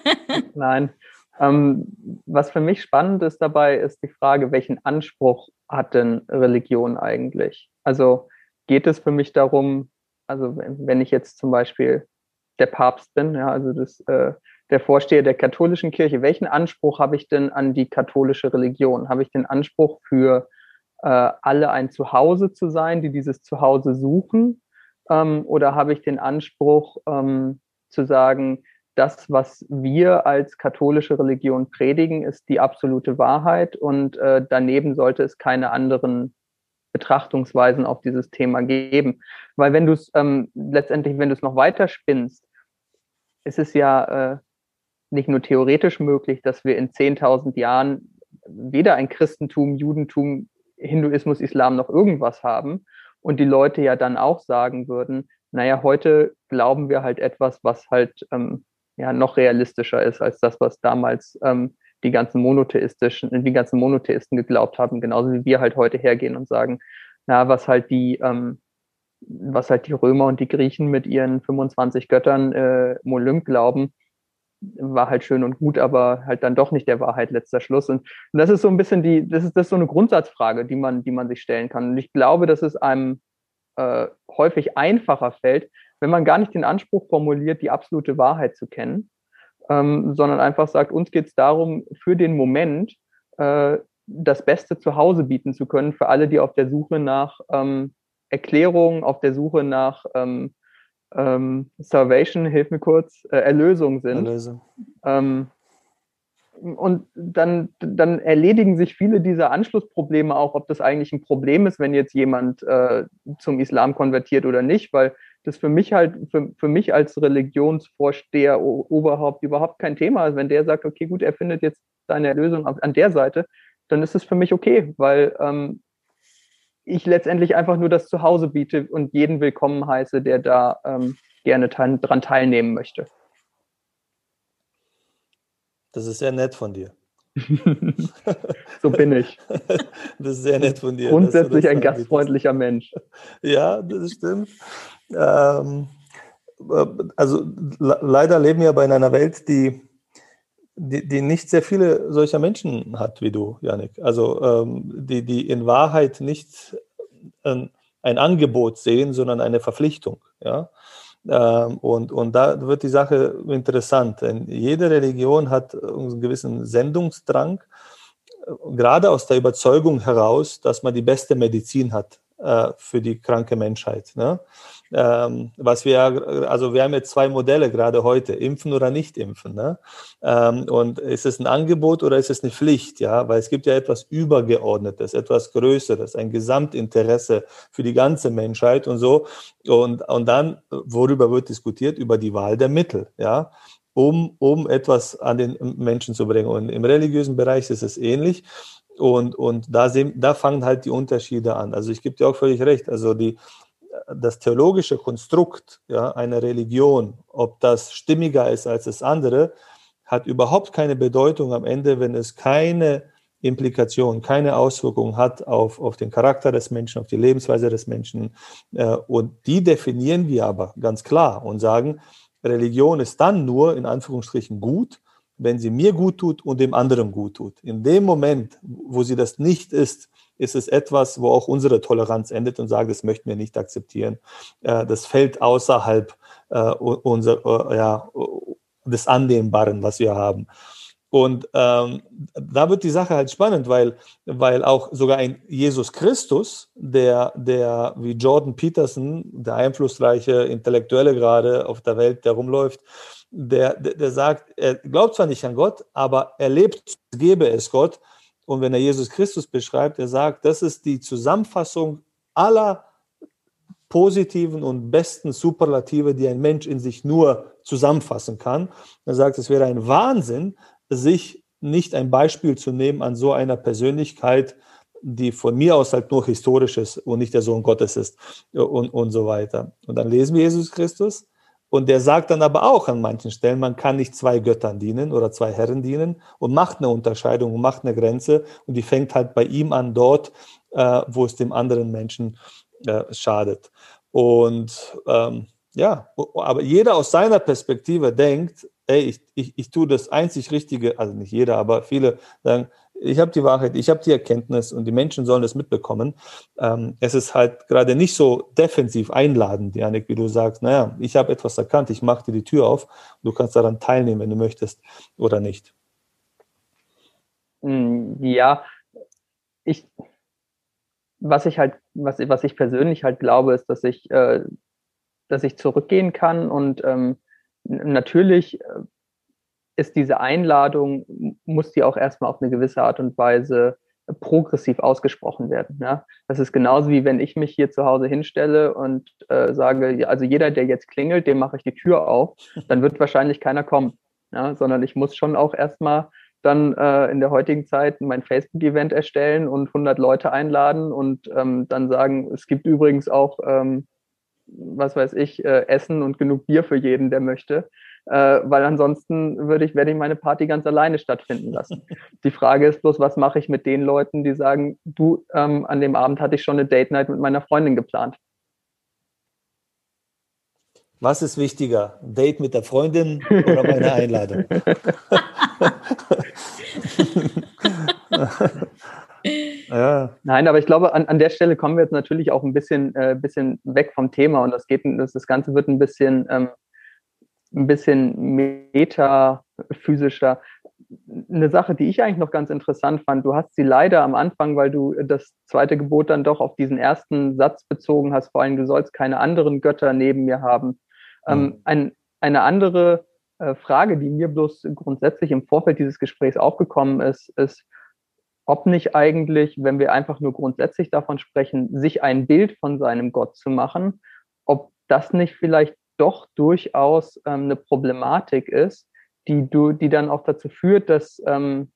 nein. Ähm, was für mich spannend ist dabei, ist die Frage, welchen Anspruch hat denn Religion eigentlich? Also geht es für mich darum, also wenn ich jetzt zum Beispiel der Papst bin, ja, also das, äh, der Vorsteher der katholischen Kirche, welchen Anspruch habe ich denn an die katholische Religion? Habe ich den Anspruch für äh, alle ein Zuhause zu sein, die dieses Zuhause suchen? Ähm, oder habe ich den Anspruch ähm, zu sagen, das, was wir als katholische Religion predigen, ist die absolute Wahrheit und äh, daneben sollte es keine anderen Betrachtungsweisen auf dieses Thema geben. Weil wenn du es ähm, letztendlich, wenn du es noch weiter spinnst, ist es ja äh, nicht nur theoretisch möglich, dass wir in 10.000 Jahren weder ein Christentum, Judentum Hinduismus, Islam noch irgendwas haben und die Leute ja dann auch sagen würden, naja, heute glauben wir halt etwas, was halt ähm, ja noch realistischer ist als das, was damals ähm, die ganzen monotheistischen, die ganzen Monotheisten geglaubt haben, genauso wie wir halt heute hergehen und sagen, na, was halt die, ähm, was halt die Römer und die Griechen mit ihren 25 Göttern äh, im Olymp glauben, war halt schön und gut, aber halt dann doch nicht der Wahrheit letzter Schluss. Und, und das ist so ein bisschen die, das ist, das ist so eine Grundsatzfrage, die man, die man sich stellen kann. Und ich glaube, dass es einem äh, häufig einfacher fällt, wenn man gar nicht den Anspruch formuliert, die absolute Wahrheit zu kennen, ähm, sondern einfach sagt, uns geht es darum, für den Moment äh, das Beste zu Hause bieten zu können für alle, die auf der Suche nach ähm, Erklärungen, auf der Suche nach ähm, ähm, Salvation, hilf mir kurz, äh, Erlösung sind. Erlösung. Ähm, und dann, dann erledigen sich viele dieser Anschlussprobleme auch, ob das eigentlich ein Problem ist, wenn jetzt jemand äh, zum Islam konvertiert oder nicht, weil das für mich halt, für, für mich als Religionsvorsteher, Oberhaupt überhaupt kein Thema ist. Wenn der sagt, okay, gut, er findet jetzt seine Erlösung an der Seite, dann ist es für mich okay, weil ähm, ich letztendlich einfach nur das Zuhause biete und jeden willkommen heiße, der da ähm, gerne daran teilnehmen möchte. Das ist sehr nett von dir. so bin ich. Das ist sehr nett von dir. Grundsätzlich ein gastfreundlicher Mensch. Ja, das stimmt. Ähm, äh, also leider leben wir bei einer Welt, die, die, die, nicht sehr viele solcher Menschen hat wie du, Janik. Also ähm, die, die in Wahrheit nicht ein, ein Angebot sehen, sondern eine Verpflichtung. Ja? Ähm, und, und da wird die Sache interessant, denn jede Religion hat einen gewissen Sendungsdrang, gerade aus der Überzeugung heraus, dass man die beste Medizin hat äh, für die kranke Menschheit. Ne? Ähm, was wir, also wir haben jetzt zwei Modelle gerade heute, impfen oder nicht impfen. Ne? Ähm, und ist es ein Angebot oder ist es eine Pflicht? Ja, weil es gibt ja etwas Übergeordnetes, etwas Größeres, ein Gesamtinteresse für die ganze Menschheit und so. Und, und dann, worüber wird diskutiert? Über die Wahl der Mittel. Ja, um, um etwas an den Menschen zu bringen. Und im religiösen Bereich ist es ähnlich. Und, und da, sehen, da fangen halt die Unterschiede an. Also ich gebe dir auch völlig recht. Also die, das theologische Konstrukt ja, einer Religion, ob das stimmiger ist als das andere, hat überhaupt keine Bedeutung am Ende, wenn es keine Implikation, keine Auswirkung hat auf, auf den Charakter des Menschen, auf die Lebensweise des Menschen. Äh, und die definieren wir aber ganz klar und sagen, Religion ist dann nur in Anführungsstrichen gut, wenn sie mir gut tut und dem anderen gut tut. In dem Moment, wo sie das nicht ist, ist es etwas, wo auch unsere Toleranz endet und sagt, das möchten wir nicht akzeptieren. Äh, das fällt außerhalb äh, unser, äh, ja, des Annehmbaren, was wir haben. Und ähm, da wird die Sache halt spannend, weil, weil auch sogar ein Jesus Christus, der, der wie Jordan Peterson, der einflussreiche Intellektuelle gerade auf der Welt, der rumläuft, der, der, der sagt, er glaubt zwar nicht an Gott, aber er lebt, gebe es Gott. Und wenn er Jesus Christus beschreibt, er sagt, das ist die Zusammenfassung aller positiven und besten Superlative, die ein Mensch in sich nur zusammenfassen kann. Er sagt, es wäre ein Wahnsinn, sich nicht ein Beispiel zu nehmen an so einer Persönlichkeit, die von mir aus halt nur historisch ist und nicht der Sohn Gottes ist und, und so weiter. Und dann lesen wir Jesus Christus und der sagt dann aber auch an manchen Stellen, man kann nicht zwei Göttern dienen oder zwei Herren dienen und macht eine Unterscheidung und macht eine Grenze und die fängt halt bei ihm an dort, äh, wo es dem anderen Menschen äh, schadet. Und ähm, ja, aber jeder aus seiner Perspektive denkt, ey, ich, ich, ich tue das einzig Richtige, also nicht jeder, aber viele sagen, ich habe die Wahrheit, ich habe die Erkenntnis und die Menschen sollen das mitbekommen. Ähm, es ist halt gerade nicht so defensiv einladend, Janik, wie du sagst, naja, ich habe etwas erkannt, ich mache dir die Tür auf, du kannst daran teilnehmen, wenn du möchtest oder nicht. Hm, ja, ich, was ich halt, was, was ich persönlich halt glaube, ist, dass ich, äh, dass ich zurückgehen kann und ähm, natürlich äh, ist diese Einladung, muss die auch erstmal auf eine gewisse Art und Weise progressiv ausgesprochen werden. Ja? Das ist genauso wie wenn ich mich hier zu Hause hinstelle und äh, sage, also jeder, der jetzt klingelt, dem mache ich die Tür auf, dann wird wahrscheinlich keiner kommen. Ja? Sondern ich muss schon auch erstmal dann äh, in der heutigen Zeit mein Facebook-Event erstellen und 100 Leute einladen und ähm, dann sagen, es gibt übrigens auch, ähm, was weiß ich, äh, Essen und genug Bier für jeden, der möchte. Äh, weil ansonsten würde ich, werde ich meine Party ganz alleine stattfinden lassen. Die Frage ist bloß, was mache ich mit den Leuten, die sagen, du, ähm, an dem Abend hatte ich schon eine Date Night mit meiner Freundin geplant. Was ist wichtiger, Date mit der Freundin oder meine Einladung? ja. Nein, aber ich glaube, an, an der Stelle kommen wir jetzt natürlich auch ein bisschen, äh, bisschen weg vom Thema und das geht, das, das Ganze wird ein bisschen, ähm, ein bisschen metaphysischer. Eine Sache, die ich eigentlich noch ganz interessant fand, du hast sie leider am Anfang, weil du das zweite Gebot dann doch auf diesen ersten Satz bezogen hast, vor allem, du sollst keine anderen Götter neben mir haben. Ähm, mhm. ein, eine andere äh, Frage, die mir bloß grundsätzlich im Vorfeld dieses Gesprächs aufgekommen ist, ist, ob nicht eigentlich, wenn wir einfach nur grundsätzlich davon sprechen, sich ein Bild von seinem Gott zu machen, ob das nicht vielleicht doch durchaus ähm, eine Problematik ist, die die dann auch dazu führt, dass ähm,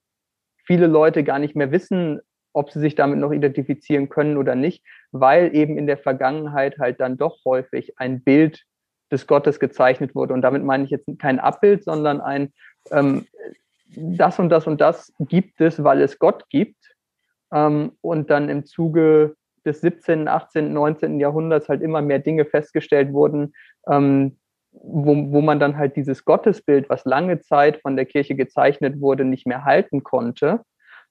viele Leute gar nicht mehr wissen, ob sie sich damit noch identifizieren können oder nicht, weil eben in der Vergangenheit halt dann doch häufig ein Bild des Gottes gezeichnet wurde. Und damit meine ich jetzt kein Abbild, sondern ein, ähm, das und das und das gibt es, weil es Gott gibt. Ähm, und dann im Zuge des 17., 18., 19. Jahrhunderts halt immer mehr Dinge festgestellt wurden, ähm, wo, wo man dann halt dieses Gottesbild, was lange Zeit von der Kirche gezeichnet wurde, nicht mehr halten konnte.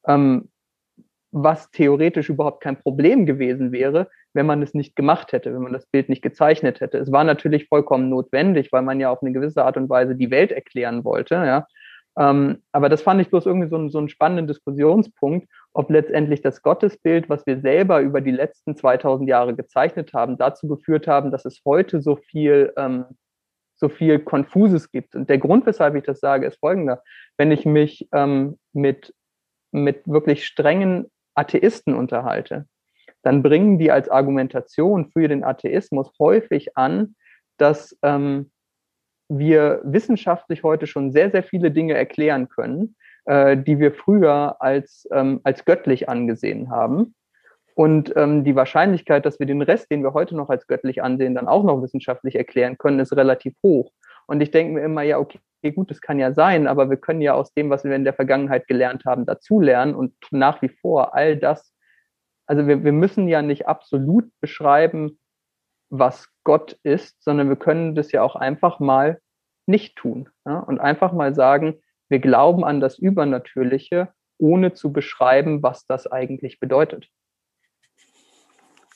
Ähm, was theoretisch überhaupt kein Problem gewesen wäre, wenn man es nicht gemacht hätte, wenn man das Bild nicht gezeichnet hätte. Es war natürlich vollkommen notwendig, weil man ja auf eine gewisse Art und Weise die Welt erklären wollte. Ja. Ähm, aber das fand ich bloß irgendwie so, so einen spannenden Diskussionspunkt, ob letztendlich das Gottesbild, was wir selber über die letzten 2000 Jahre gezeichnet haben, dazu geführt haben, dass es heute so viel, ähm, so viel Konfuses gibt. Und der Grund, weshalb ich das sage, ist folgender. Wenn ich mich ähm, mit, mit wirklich strengen Atheisten unterhalte, dann bringen die als Argumentation für den Atheismus häufig an, dass ähm, wir wissenschaftlich heute schon sehr, sehr viele Dinge erklären können, äh, die wir früher als, ähm, als göttlich angesehen haben. Und ähm, die Wahrscheinlichkeit, dass wir den Rest, den wir heute noch als göttlich ansehen, dann auch noch wissenschaftlich erklären können, ist relativ hoch. Und ich denke mir immer, ja, okay, gut, das kann ja sein, aber wir können ja aus dem, was wir in der Vergangenheit gelernt haben, dazulernen und nach wie vor all das also wir, wir müssen ja nicht absolut beschreiben, was Gott ist, sondern wir können das ja auch einfach mal nicht tun ja? und einfach mal sagen, wir glauben an das Übernatürliche, ohne zu beschreiben, was das eigentlich bedeutet.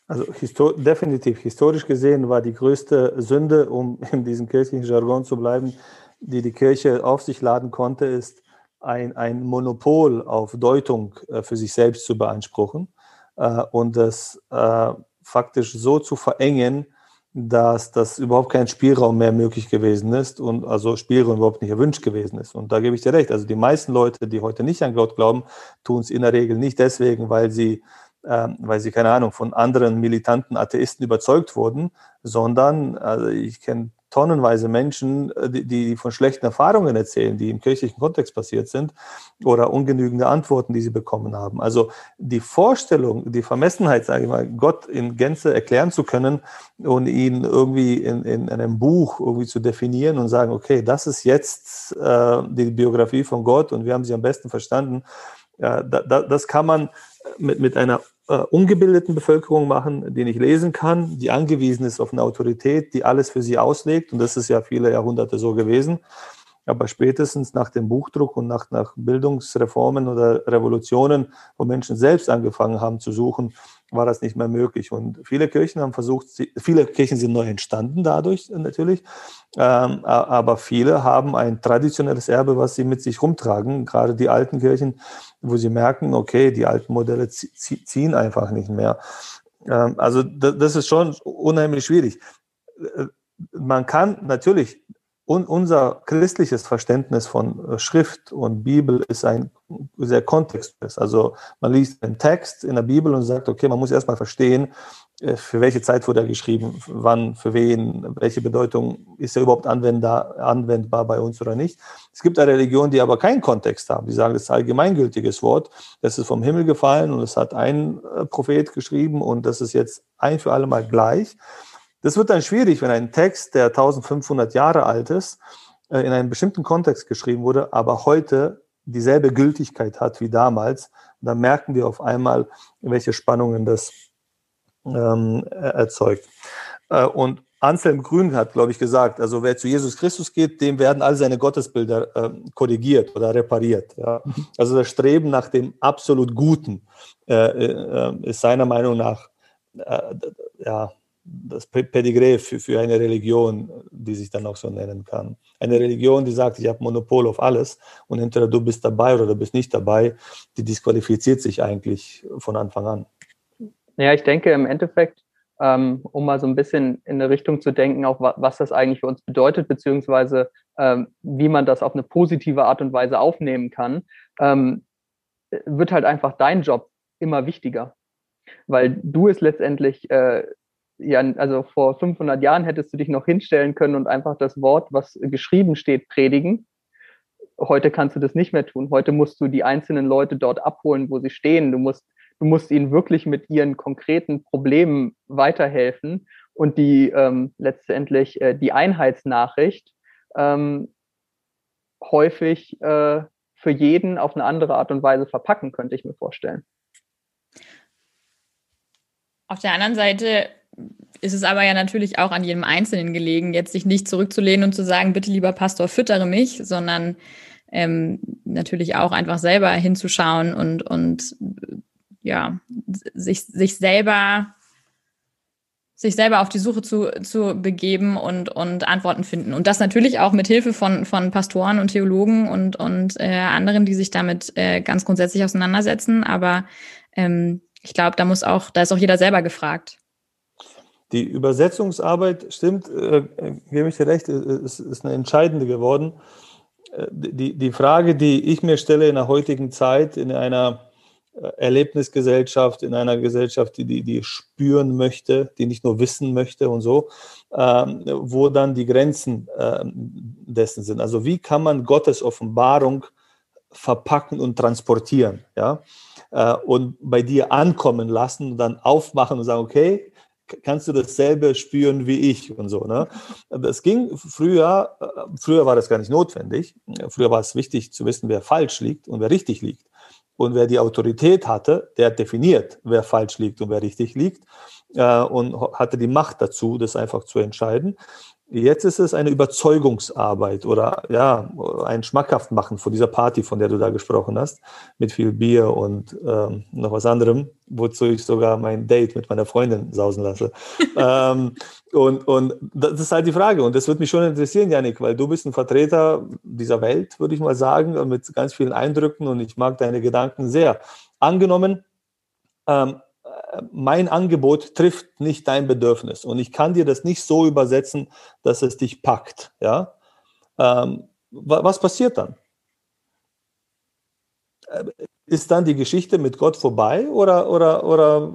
Also histor definitiv, historisch gesehen war die größte Sünde, um in diesem kirchlichen Jargon zu bleiben, die die Kirche auf sich laden konnte, ist ein, ein Monopol auf Deutung äh, für sich selbst zu beanspruchen äh, und das äh, faktisch so zu verengen, dass das überhaupt kein Spielraum mehr möglich gewesen ist und also Spielraum überhaupt nicht erwünscht gewesen ist. Und da gebe ich dir recht. Also die meisten Leute, die heute nicht an Gott glauben, tun es in der Regel nicht deswegen, weil sie, äh, weil sie keine Ahnung von anderen militanten Atheisten überzeugt wurden, sondern also ich kenne tonnenweise Menschen, äh, die, die von schlechten Erfahrungen erzählen, die im kirchlichen Kontext passiert sind oder ungenügende Antworten, die sie bekommen haben. Also die Vorstellung, die Vermessenheit, sage ich mal, Gott in Gänze erklären zu können und ihn irgendwie in, in einem Buch irgendwie zu definieren und sagen, okay, das ist jetzt äh, die Biografie von Gott und wir haben sie am besten verstanden, ja, da, da, das kann man mit, mit einer äh, ungebildeten Bevölkerung machen, die nicht lesen kann, die angewiesen ist auf eine Autorität, die alles für sie auslegt. Und das ist ja viele Jahrhunderte so gewesen. Aber spätestens nach dem Buchdruck und nach, nach Bildungsreformen oder Revolutionen, wo Menschen selbst angefangen haben zu suchen, war das nicht mehr möglich. Und viele Kirchen haben versucht, viele Kirchen sind neu entstanden dadurch natürlich, ähm, aber viele haben ein traditionelles Erbe, was sie mit sich rumtragen, gerade die alten Kirchen, wo sie merken, okay, die alten Modelle ziehen einfach nicht mehr. Ähm, also das ist schon unheimlich schwierig. Äh, man kann natürlich und unser christliches Verständnis von äh, Schrift und Bibel ist ein sehr kontextuelles. Also man liest einen Text in der Bibel und sagt, okay, man muss erstmal verstehen, äh, für welche Zeit wurde er geschrieben, wann, für wen, welche Bedeutung ist er überhaupt anwendbar, bei uns oder nicht. Es gibt eine Religion, die aber keinen Kontext haben. Die sagen, das ist ein allgemeingültiges Wort, das ist vom Himmel gefallen und es hat ein äh, Prophet geschrieben und das ist jetzt ein für alle Mal gleich. Das wird dann schwierig, wenn ein Text, der 1500 Jahre alt ist, äh, in einem bestimmten Kontext geschrieben wurde, aber heute dieselbe Gültigkeit hat wie damals. Und dann merken wir auf einmal, welche Spannungen das ähm, erzeugt. Äh, und Anselm Grün hat, glaube ich, gesagt, also wer zu Jesus Christus geht, dem werden all seine Gottesbilder äh, korrigiert oder repariert. Ja? Mhm. Also das Streben nach dem absolut Guten äh, äh, ist seiner Meinung nach äh, ja, das Pedigree für, für eine Religion, die sich dann auch so nennen kann. Eine Religion, die sagt, ich habe Monopol auf alles und entweder du bist dabei oder du bist nicht dabei, die disqualifiziert sich eigentlich von Anfang an. Ja, ich denke im Endeffekt, ähm, um mal so ein bisschen in eine Richtung zu denken, auch was das eigentlich für uns bedeutet, beziehungsweise ähm, wie man das auf eine positive Art und Weise aufnehmen kann, ähm, wird halt einfach dein Job immer wichtiger. Weil du es letztendlich äh, ja, also vor 500 Jahren hättest du dich noch hinstellen können und einfach das Wort, was geschrieben steht, predigen. Heute kannst du das nicht mehr tun. Heute musst du die einzelnen Leute dort abholen, wo sie stehen. Du musst, du musst ihnen wirklich mit ihren konkreten Problemen weiterhelfen und die ähm, letztendlich äh, die Einheitsnachricht ähm, häufig äh, für jeden auf eine andere Art und Weise verpacken, könnte ich mir vorstellen. Auf der anderen Seite ist es aber ja natürlich auch an jedem Einzelnen gelegen, jetzt sich nicht zurückzulehnen und zu sagen, bitte lieber Pastor, füttere mich, sondern ähm, natürlich auch einfach selber hinzuschauen und, und ja, sich, sich selber sich selber auf die Suche zu, zu begeben und, und Antworten finden. Und das natürlich auch mit Hilfe von, von Pastoren und Theologen und, und äh, anderen, die sich damit äh, ganz grundsätzlich auseinandersetzen. Aber ähm, ich glaube, da muss auch, da ist auch jeder selber gefragt. Die Übersetzungsarbeit, stimmt, äh, gebe ich dir recht, ist, ist eine entscheidende geworden. Äh, die, die Frage, die ich mir stelle in der heutigen Zeit, in einer äh, Erlebnisgesellschaft, in einer Gesellschaft, die, die, die spüren möchte, die nicht nur wissen möchte und so, ähm, wo dann die Grenzen äh, dessen sind. Also wie kann man Gottes Offenbarung verpacken und transportieren, ja, äh, und bei dir ankommen lassen und dann aufmachen und sagen, okay, kannst du dasselbe spüren wie ich und so. Ne? Das ging früher, äh, früher war das gar nicht notwendig. Früher war es wichtig zu wissen, wer falsch liegt und wer richtig liegt. Und wer die Autorität hatte, der definiert, wer falsch liegt und wer richtig liegt äh, und hatte die Macht dazu, das einfach zu entscheiden. Jetzt ist es eine Überzeugungsarbeit oder ja, ein schmackhaft machen von dieser Party, von der du da gesprochen hast, mit viel Bier und ähm, noch was anderem, wozu ich sogar mein Date mit meiner Freundin sausen lasse. ähm, und, und das ist halt die Frage. Und das würde mich schon interessieren, Janik, weil du bist ein Vertreter dieser Welt, würde ich mal sagen, mit ganz vielen Eindrücken und ich mag deine Gedanken sehr. Angenommen, ähm, mein Angebot trifft nicht dein Bedürfnis und ich kann dir das nicht so übersetzen, dass es dich packt. Ja? Ähm, was passiert dann? Äh, ist dann die Geschichte mit Gott vorbei oder, oder, oder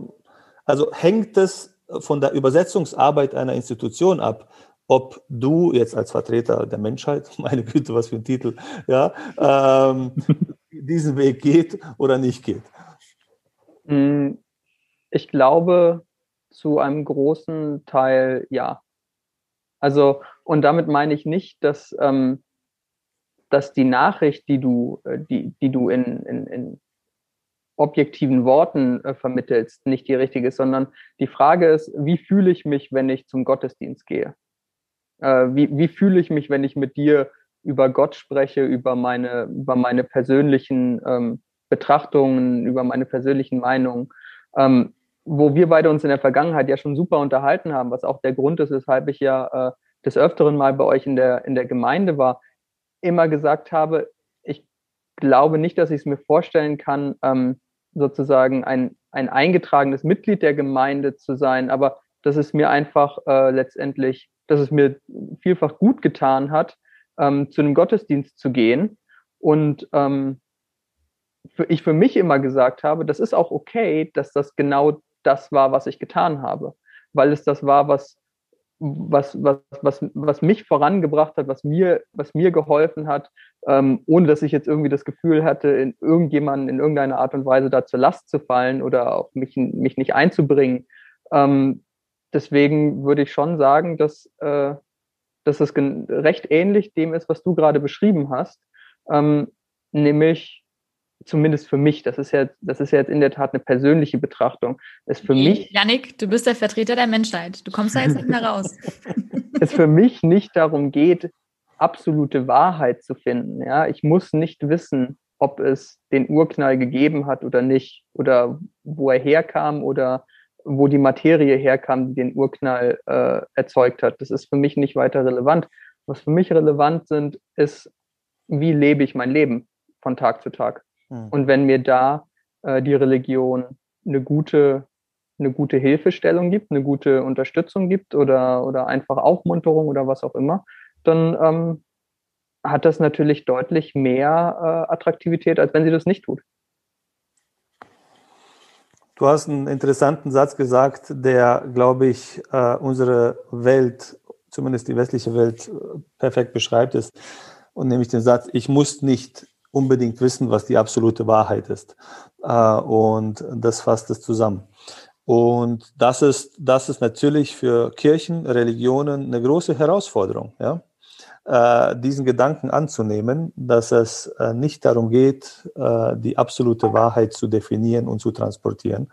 also hängt es von der Übersetzungsarbeit einer Institution ab, ob du jetzt als Vertreter der Menschheit, meine Güte, was für ein Titel, ja, ähm, diesen Weg geht oder nicht geht? Ich glaube, zu einem großen Teil ja. Also, und damit meine ich nicht, dass, ähm, dass die Nachricht, die du, äh, die, die du in, in, in objektiven Worten äh, vermittelst, nicht die richtige ist, sondern die Frage ist, wie fühle ich mich, wenn ich zum Gottesdienst gehe? Äh, wie, wie fühle ich mich, wenn ich mit dir über Gott spreche, über meine, über meine persönlichen ähm, Betrachtungen, über meine persönlichen Meinungen? Ähm, wo wir beide uns in der Vergangenheit ja schon super unterhalten haben, was auch der Grund ist, weshalb ich ja äh, des Öfteren mal bei euch in der, in der Gemeinde war, immer gesagt habe, ich glaube nicht, dass ich es mir vorstellen kann, ähm, sozusagen ein, ein eingetragenes Mitglied der Gemeinde zu sein, aber dass es mir einfach äh, letztendlich dass es mir vielfach gut getan hat, ähm, zu einem Gottesdienst zu gehen. Und ähm, ich für mich immer gesagt habe, das ist auch okay, dass das genau das war, was ich getan habe, weil es das war, was was, was, was, was mich vorangebracht hat, was mir, was mir geholfen hat, ähm, ohne dass ich jetzt irgendwie das Gefühl hatte, in irgendjemanden in irgendeiner Art und Weise da zur Last zu fallen oder auch mich, mich nicht einzubringen. Ähm, deswegen würde ich schon sagen, dass, äh, dass es recht ähnlich dem ist, was du gerade beschrieben hast, ähm, nämlich zumindest für mich, das ist ja, das ist ja jetzt in der Tat eine persönliche Betrachtung, ist für nee, mich. Janik, du bist der Vertreter der Menschheit. Du kommst da jetzt nicht mehr raus. es für mich nicht darum geht, absolute Wahrheit zu finden. Ja, ich muss nicht wissen, ob es den Urknall gegeben hat oder nicht, oder wo er herkam oder wo die Materie herkam, die den Urknall äh, erzeugt hat. Das ist für mich nicht weiter relevant. Was für mich relevant sind, ist, wie lebe ich mein Leben von Tag zu Tag. Mhm. Und wenn mir da äh, die Religion eine gute, eine gute Hilfestellung gibt, eine gute Unterstützung gibt oder, oder einfach Aufmunterung oder was auch immer, dann ähm, hat das natürlich deutlich mehr äh, Attraktivität, als wenn sie das nicht tut. Du hast einen interessanten Satz gesagt, der, glaube ich, äh, unsere Welt, zumindest die westliche Welt, äh, perfekt beschreibt ist. Und nämlich den Satz, ich muss nicht unbedingt wissen, was die absolute Wahrheit ist. Äh, und das fasst es zusammen. Und das ist, das ist natürlich für Kirchen, Religionen eine große Herausforderung, ja? Äh, diesen Gedanken anzunehmen, dass es äh, nicht darum geht, die absolute Wahrheit zu definieren und zu transportieren.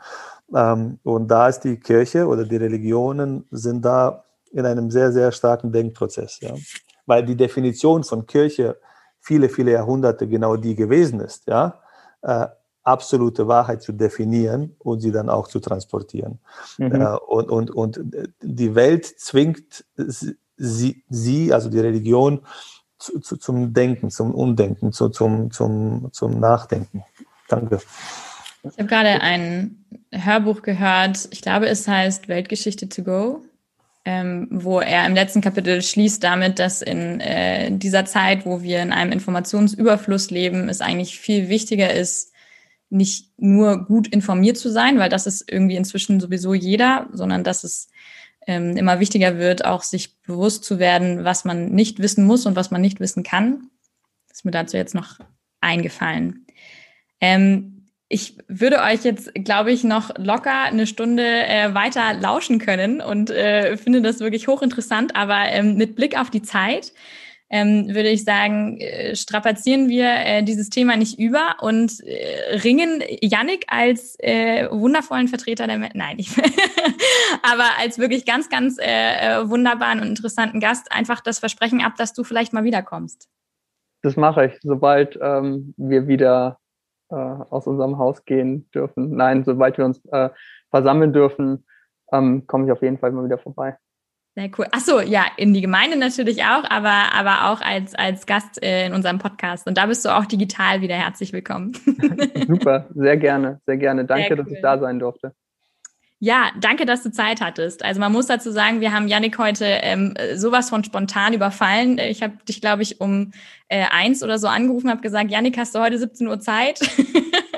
Ähm, und da ist die Kirche oder die Religionen sind da in einem sehr, sehr starken Denkprozess, ja? weil die Definition von Kirche viele, viele Jahrhunderte genau die gewesen ist, ja, äh, absolute Wahrheit zu definieren und sie dann auch zu transportieren. Mhm. Äh, und, und, und die Welt zwingt sie, sie also die Religion, zu, zu, zum Denken, zum Umdenken, zu, zum, zum, zum Nachdenken. Danke. Ich habe gerade ein Hörbuch gehört, ich glaube, es heißt Weltgeschichte to go ähm, wo er im letzten Kapitel schließt damit, dass in äh, dieser Zeit, wo wir in einem Informationsüberfluss leben, es eigentlich viel wichtiger ist, nicht nur gut informiert zu sein, weil das ist irgendwie inzwischen sowieso jeder, sondern dass es ähm, immer wichtiger wird, auch sich bewusst zu werden, was man nicht wissen muss und was man nicht wissen kann. Ist mir dazu jetzt noch eingefallen. Ähm, ich würde euch jetzt, glaube ich, noch locker eine Stunde äh, weiter lauschen können und äh, finde das wirklich hochinteressant. Aber ähm, mit Blick auf die Zeit ähm, würde ich sagen, äh, strapazieren wir äh, dieses Thema nicht über und äh, ringen Yannick als äh, wundervollen Vertreter der, nein, ich, aber als wirklich ganz, ganz äh, äh, wunderbaren und interessanten Gast einfach das Versprechen ab, dass du vielleicht mal wiederkommst. Das mache ich, sobald ähm, wir wieder äh, aus unserem Haus gehen dürfen. Nein, sobald wir uns äh, versammeln dürfen, ähm, komme ich auf jeden Fall mal wieder vorbei. Sehr cool. Achso, ja, in die Gemeinde natürlich auch, aber, aber auch als, als Gast äh, in unserem Podcast. Und da bist du auch digital wieder herzlich willkommen. Super, sehr gerne, sehr gerne. Danke, cool. dass ich da sein durfte. Ja, danke, dass du Zeit hattest. Also man muss dazu sagen, wir haben Yannick heute ähm, sowas von spontan überfallen. Ich habe dich, glaube ich, um äh, eins oder so angerufen, habe gesagt, Yannick, hast du heute 17 Uhr Zeit?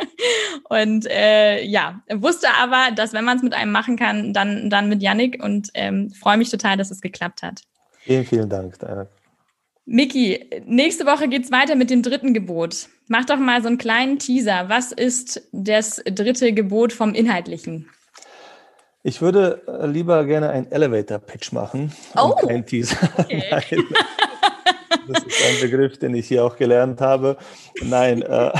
und äh, ja, wusste aber, dass wenn man es mit einem machen kann, dann, dann mit Yannick und ähm, freue mich total, dass es geklappt hat. Vielen, vielen Dank. Miki, nächste Woche geht's weiter mit dem dritten Gebot. Mach doch mal so einen kleinen Teaser. Was ist das dritte Gebot vom Inhaltlichen? Ich würde äh, lieber gerne einen Elevator-Pitch machen. Oh! Kein Teaser. Okay. das ist ein Begriff, den ich hier auch gelernt habe. Nein, äh,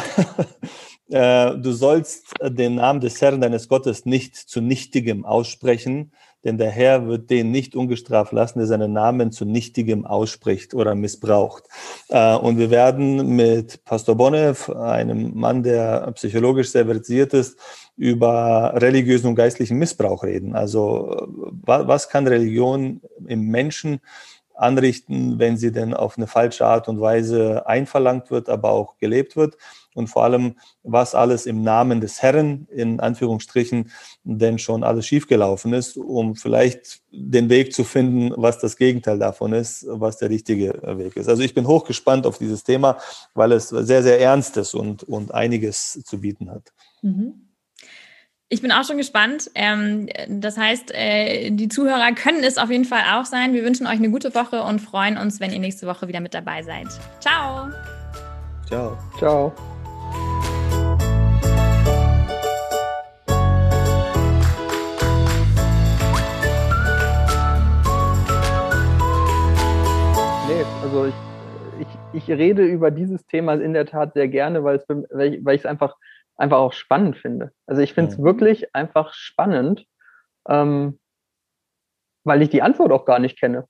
äh, du sollst den Namen des Herrn deines Gottes nicht zu Nichtigem aussprechen, denn der Herr wird den nicht ungestraft lassen, der seinen Namen zu Nichtigem ausspricht oder missbraucht. Äh, und wir werden mit Pastor Bonnev, einem Mann, der psychologisch sehr versiert ist, über religiösen und geistlichen Missbrauch reden. Also was kann Religion im Menschen anrichten, wenn sie denn auf eine falsche Art und Weise einverlangt wird, aber auch gelebt wird. und vor allem, was alles im Namen des Herrn in Anführungsstrichen denn schon alles schiefgelaufen ist, um vielleicht den Weg zu finden, was das Gegenteil davon ist, was der richtige Weg ist. Also ich bin hochgespannt auf dieses Thema, weil es sehr, sehr ernst ist und, und einiges zu bieten hat. Mhm. Ich bin auch schon gespannt. Ähm, das heißt, äh, die Zuhörer können es auf jeden Fall auch sein. Wir wünschen euch eine gute Woche und freuen uns, wenn ihr nächste Woche wieder mit dabei seid. Ciao. Ciao. Ciao. Nee, also ich, ich, ich rede über dieses Thema in der Tat sehr gerne, weil, es, weil ich es einfach einfach auch spannend finde. Also ich finde es mhm. wirklich einfach spannend, ähm, weil ich die Antwort auch gar nicht kenne.